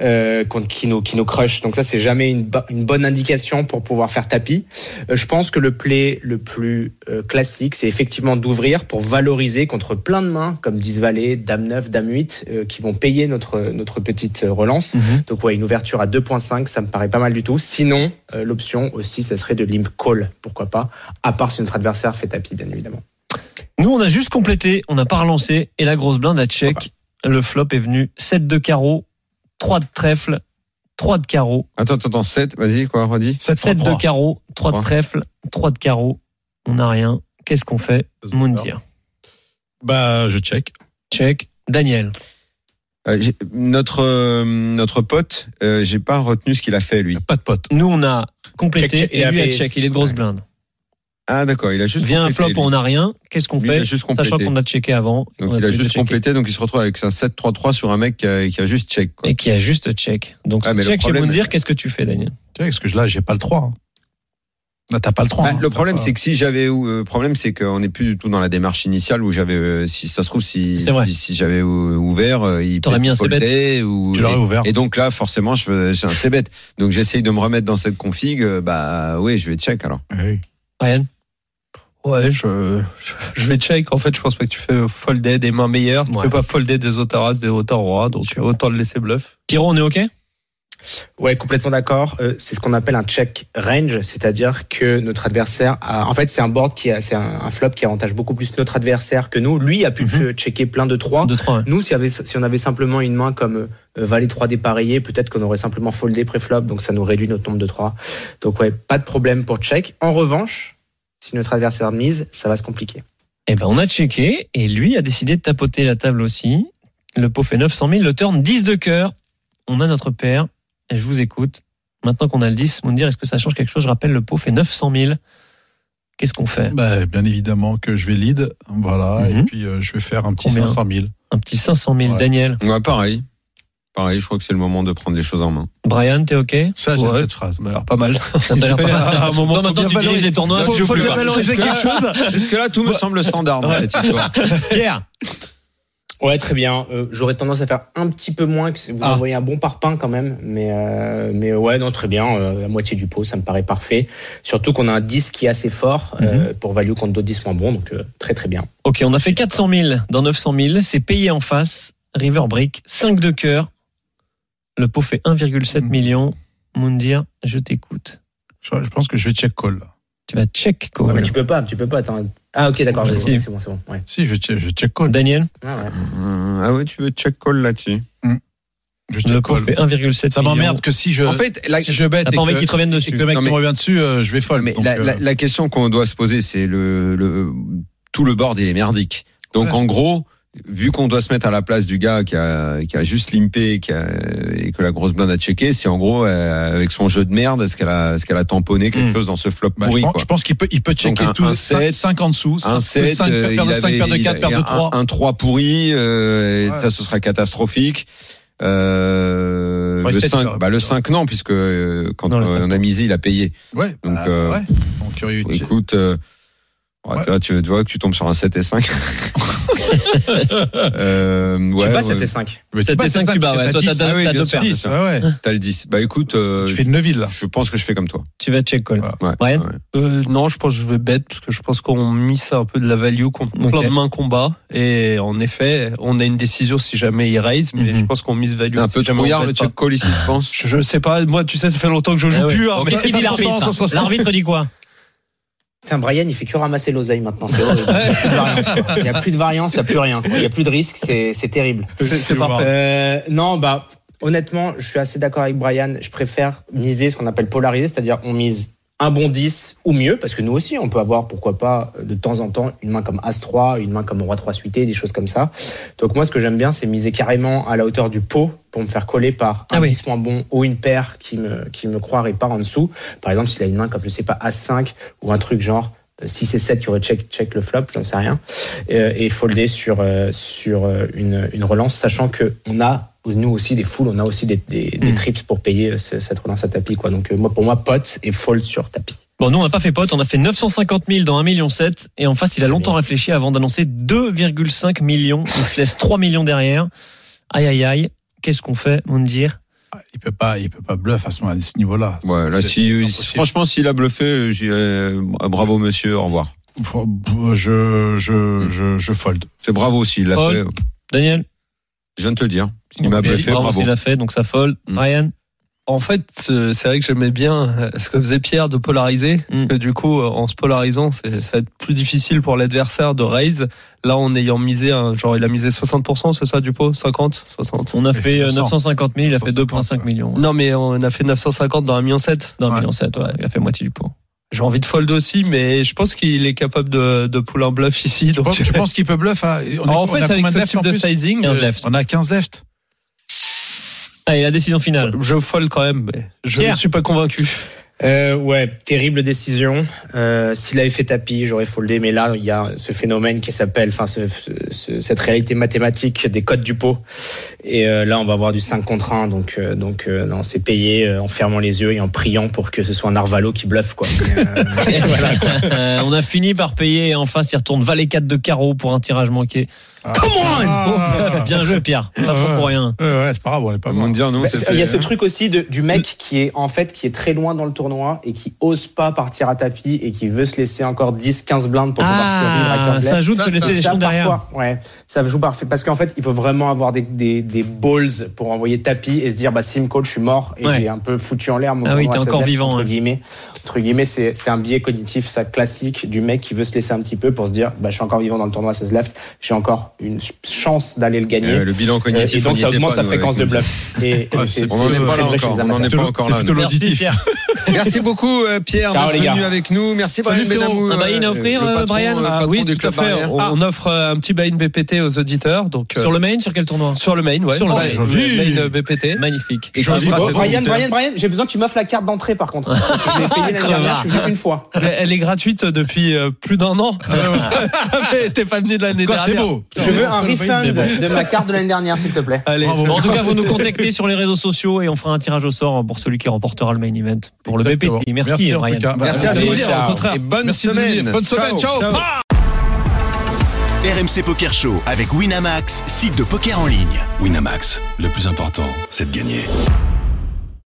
euh, qui nous qui nous crush. Donc ça, c'est jamais une, bo- une bonne indication pour pouvoir faire tapis. Euh, je pense que le play le plus euh, classique, c'est effectivement d'ouvrir pour valoriser contre plein de mains comme 10 valet, dame 9, dame 8, euh, qui vont payer notre notre petite relance. Donc ouais, une ouverture à 2.5, ça me paraît pas mal du tout. Sinon, l'option aussi, ça serait de limp call, pourquoi pas, à part si notre adversaire fait tapis, bien évidemment. Nous, on a juste complété, on n'a pas relancé, et la grosse blinde a check. Le flop est venu 7 de carreau, 3 de trèfle, 3 de carreau, Attends, attends, attends, 7, vas-y, quoi, redis 7 de carreau, 3 de Trois. trèfle, 3 de carreau. On n'a rien. Qu'est-ce qu'on fait Moundir. Bah, je check. Check. Daniel. Euh, notre, euh, notre pote, euh, j'ai pas retenu ce qu'il a fait, lui. Pas de pote. Nous, on a complété, Check, check. Il et a lui a fait- check. Il est de grosse ouais. blinde. Ah, d'accord, il a juste Vient un flop, lui. on n'a rien. Qu'est-ce qu'on fait juste Sachant qu'on a checké avant. Donc il a juste complété, donc il se retrouve avec un 7-3-3 sur un mec qui a, qui a juste check. Quoi. Et qui a juste check. Donc, Ah, check chez Moundir, qu'est-ce que tu fais, Daniel Tu vois, parce que là, j'ai pas le 3. hein. Là, t'as pas le 3. Ah, hein. le problème, pas- c'est que si j'avais, euh, le problème, c'est qu'on n'est plus du tout dans la démarche initiale où j'avais, euh, si ça se trouve, si, si, si j'avais ou- ouvert, euh, il T'aurais mis un foldait ou Tu l'aurais et, ouvert. Et donc là, forcément, j'ai un c. Donc j'essaye de me remettre dans cette config. euh, Bah oui, je vais check alors. Oui. Ryan Ouais, je, je, vais check. En fait, je pense pas que tu fais folder des mains meilleures. Tu Ouais. peux pas folder des auteurs as, des auteurs rois. Donc, autant le laisser bluff. Pierrot, on est OK? Ouais, complètement d'accord. Euh, c'est ce qu'on appelle un check range, c'est-à-dire que notre adversaire, a, en fait, c'est un board qui a, c'est un, un flop qui avantage beaucoup plus notre adversaire que nous. Lui a pu Mhm. checker plein de 3. 2-3. Nous, si, avait- si on avait simplement une main comme euh, valet 3 dépareillé, peut-être qu'on aurait simplement foldé pré-flop, donc ça nous réduit notre nombre de 3. Donc ouais, pas de problème pour check. En revanche, si notre adversaire mise, ça va se compliquer. Eh ben, on a checké et lui a décidé de tapoter la table aussi. Le pot fait 900 000, le turn 10 de cœur. On a notre paire et je vous écoute. Maintenant qu'on a le 10, Moundir, est-ce que ça change quelque chose? Je rappelle, le pot fait 900 000. Qu'est-ce qu'on fait? Bah, bien évidemment que je vais lead. Voilà. Mhm. Et puis, euh, je vais faire un petit Combien 500 000. Un petit 500 000. Ouais. Daniel, Ouais, pareil. Pareil, je crois que c'est le moment de prendre les choses en main. Brian, t'es OK? Ça, j'ai Ouais. cette phrase. Ça m'a l'air pas mal. L'air pas mal. À un moment, Toi, maintenant, faut tu diriges les tournois. Faut- je faut joue bien plus. valoriser quelque chose. Jusque-là, tout me semble standard dans cette histoire. Pierre, Ouais, très bien. Euh, J'aurais tendance à faire un petit peu moins que vous Ah. envoyez un bon parpaing quand même, mais euh, mais ouais, non, très bien. euh, la moitié du pot, ça me paraît parfait. Surtout qu'on a un 10 qui est assez fort euh, pour value contre d'autres 10 moins bons, donc euh, très très bien. OK, on a fait 400 000 dans 900 000. C'est payé en face. River Brick, 5 de cœur. Le pot fait 1,7 Mhm. million. Moundir, je t'écoute. Je, je pense que je vais check call. Tu vas check Ouais, call. mais tu peux pas, tu peux pas. attends. Ah ok, d'accord. Ouais, c'est si. bon, c'est bon, c'est bon. Ouais. Si, je vais check, je check call. Daniel, Ah, ouais. Euh, ah ouais, tu veux check call là-dessus Je check le pot fait 1,7 Ça million. m'emmerde que si je, En fait, la, si je bête pas envie te et dessus. que le mec Non, me mais- revient dessus, euh, je vais fold. mais Donc, la, euh, la- la question qu'on doit se poser, c'est le, le tout le board il est merdique. Donc Ouais. en gros, vu qu'on doit se mettre à la place du gars qui a, qui a juste limpé qui a- et que la grosse blinde a checké, c'est en gros euh, avec son jeu de merde, est-ce qu'elle a, est-ce qu'elle a tamponné quelque Mm. chose dans ce flop bah, pourri je, pense, quoi. je pense qu'il peut, il peut checker un- tout, un 5, sept, en dessous, un 7, 5, euh, paire de il 5, avait- paire de il 4, a- paire de un- 3. Un, 3 pourri, euh, et Ouais. ça ce sera catastrophique. Euh, Ouais, le sept, 5, quoi. bah le 5 non puisque euh, quand Non, on a misé, il a payé. Ouais, Donc, bah, euh, ouais. Il- Écoute, euh, ouais, Ouais. tu, vois, tu, tu vois que tu tombes sur un 7 et 5. euh, Je ouais, sais pas, ouais. c'était 5. Mais tu Sept pas, et c'est cinq, ça, tu bats, ouais. t'as Toi, 10, t'as Ah oui, deux sûr, paires. bien 10, sûr. ouais, ouais. T'as le 10. Bah écoute, euh, Tu fais Neuville, là. je pense que je fais comme toi. Tu vas check call. Voilà. Ouais. Euh, non, je pense que je vais bet parce que je pense qu'on mise un peu de la value contre Ok. plein de mains combat. Et en effet, on a une décision si jamais il raise, mais Mhm. je pense qu'on mise value. Un peu bet le check call ici, je pense. Je, sais pas, moi tu sais, ça fait longtemps que je joue Ah ouais. plus. hein. L'arbitre dit quoi? Putain, Brian, il fait que ramasser l'oseille maintenant. C'est horrible. Il y a plus de variance. Il y a plus rien. quoi. Il y a plus de risque. C'est c'est terrible. C'est. Euh, non, bah honnêtement, je suis assez d'accord avec Brian. Je préfère miser ce qu'on appelle polariser, c'est-à-dire on mise un bon 10 ou mieux, parce que nous aussi, on peut avoir, pourquoi pas, de temps en temps, une main comme As-3, une main comme Roi 3 suité, des choses comme ça. Donc moi, ce que j'aime bien, c'est miser carrément à la hauteur du pot pour me faire coller par un Ah oui. 10 moins bon ou une paire qui me, qui me croirait pas en dessous. Par exemple, s'il a une main comme, je sais pas, As-5 ou un truc genre 6 et 7 qui aurait check, check le flop, j'en sais rien, euh, et folder sur, euh, sur euh, une, une relance, sachant que on a nous aussi des foules, on a aussi des, des, des Mm. trips pour payer ce- cette relance à tapis. Quoi. Donc moi, pour moi, pot et fold sur tapis. Bon, nous, on n'a pas fait pote, on a fait 950 000 dans 1,7 million. Et en face, il a longtemps réfléchi avant d'annoncer 2,5 millions. Il se laisse 3 millions derrière. Aïe, aïe, aïe. Qu'est-ce qu'on fait, Mondir Il peut pas, il peut pas bluff à ce, à ce niveau-là. Ouais, là, C'est- si, impossible. franchement, s'il a bluffé, dirais, euh, bravo monsieur, au revoir. Je, je, je, je fold. C'est bravo s'il l'a fait. Daniel Je viens de te le dire. S'il m'a bluffé, Bravo, bravo. Il a fait, donc ça fold. Mm. Ryan En fait, euh, c'est vrai que j'aimais bien euh, ce que faisait Pierre de polariser. Parce Mm. que du coup, euh, en se polarisant, c'est- ça va être plus difficile pour l'adversaire de raise. Là, en ayant misé, un- genre, il a misé 60%, c'est ça, du pot? 50 60 On a fait euh, 900. 950 000, il a fait 950, 2,5 millions. Non, mais on a fait 950 dans 1,7 million. Dans 1,7 Ouais. million, ouais, il a fait moitié du pot. J'ai envie de fold aussi, mais je pense qu'il est capable de, de pull un bluff ici. Tu Donc, penses, tu penses qu'il peut bluff à, on est- Alors, en on fait, a avec ce type de plus? sizing, 15 euh, left. On a 15 left. Allez, la décision finale. je fold quand même, mais je Pierre. ne suis pas convaincu. Euh, ouais, terrible décision. Euh, S'il avait fait tapis, j'aurais foldé. Mais là, il y a ce phénomène qui s'appelle, enfin, ce, ce- cette réalité mathématique des codes du pot. Et euh, là, on va avoir du 5 contre 1. Donc, euh, donc euh, non, c'est payé euh, en fermant les yeux et en priant pour que ce soit un Arvalo qui bluffe, quoi. Mais, euh, voilà, quoi. Euh, on a fini par payer et en face, il retourne valet 4 de carreau pour un tirage manqué. Come on Ah. Bien joué, Pierre. Pas pour rien. Ouais, ouais, c'est pas grave, on est pas mal. dire, Bah, c'est Il y a ce hein. truc aussi de, du mec qui est en fait qui est très loin dans le tournoi et qui ose pas partir à tapis et qui veut se laisser encore 10 15 blindes pour pouvoir se rire à 15 Ah, ça joue de se laisser les ça, champs derrière. parfois, ouais, ça joue parfait parce qu'en fait, il faut vraiment avoir des, des, des balls pour envoyer tapis et se dire bah si il me coach, je suis mort et j'ai un peu foutu en l'air mon Ah oui, t'es à 16 encore left, vivant, entre hein. Entre guillemets, c'est c'est un biais cognitif, ça classique du mec qui veut se laisser un petit peu pour se dire bah je suis encore vivant dans le tournoi à 16 left, j'ai encore une chance d'aller le gagner. Euh, le bilan Euh, cognitif. et donc ça augmente pas, sa nous, fréquence de bluff. Et, et Ouais, c'est On n'en est pas là vrai chez les encore. On amateurs. n'en est pas encore C'est là. Merci, l'auditif. Pierre. Merci beaucoup, euh, Pierre, Ciao, d'être les venu gars. avec nous. Merci, Salut, Brian. Benamou. Un buy-in à offrir, Brian Ah oui, tout à fait. On, on offre un petit buy-in BPT aux auditeurs. Donc, Sur le main, sur quel tournoi? Sur le main, ouais. Sur le main. BPT. Magnifique. Brian, Brian, Brian, j'ai besoin que tu m'offres la carte d'entrée par contre. Dernière, je suis venu une fois. Elle- Elle est gratuite depuis euh, plus d'un an. t'es pas venu de l'année c'est dernière. beau. Je veux un refund de ma carte de l'année dernière, s'il te plaît. Allez. En tout cas, vous nous contactez sur les réseaux sociaux et on fera un tirage au sort pour celui qui remportera le main event pour Exactement. le BPT. Merci, cas. Merci à ciao. Au contraire. Et bonne Merci semaine. Bonne semaine. Ciao. RMC Poker Show avec Winamax, site de poker en ligne. Winamax, le plus important, c'est de gagner.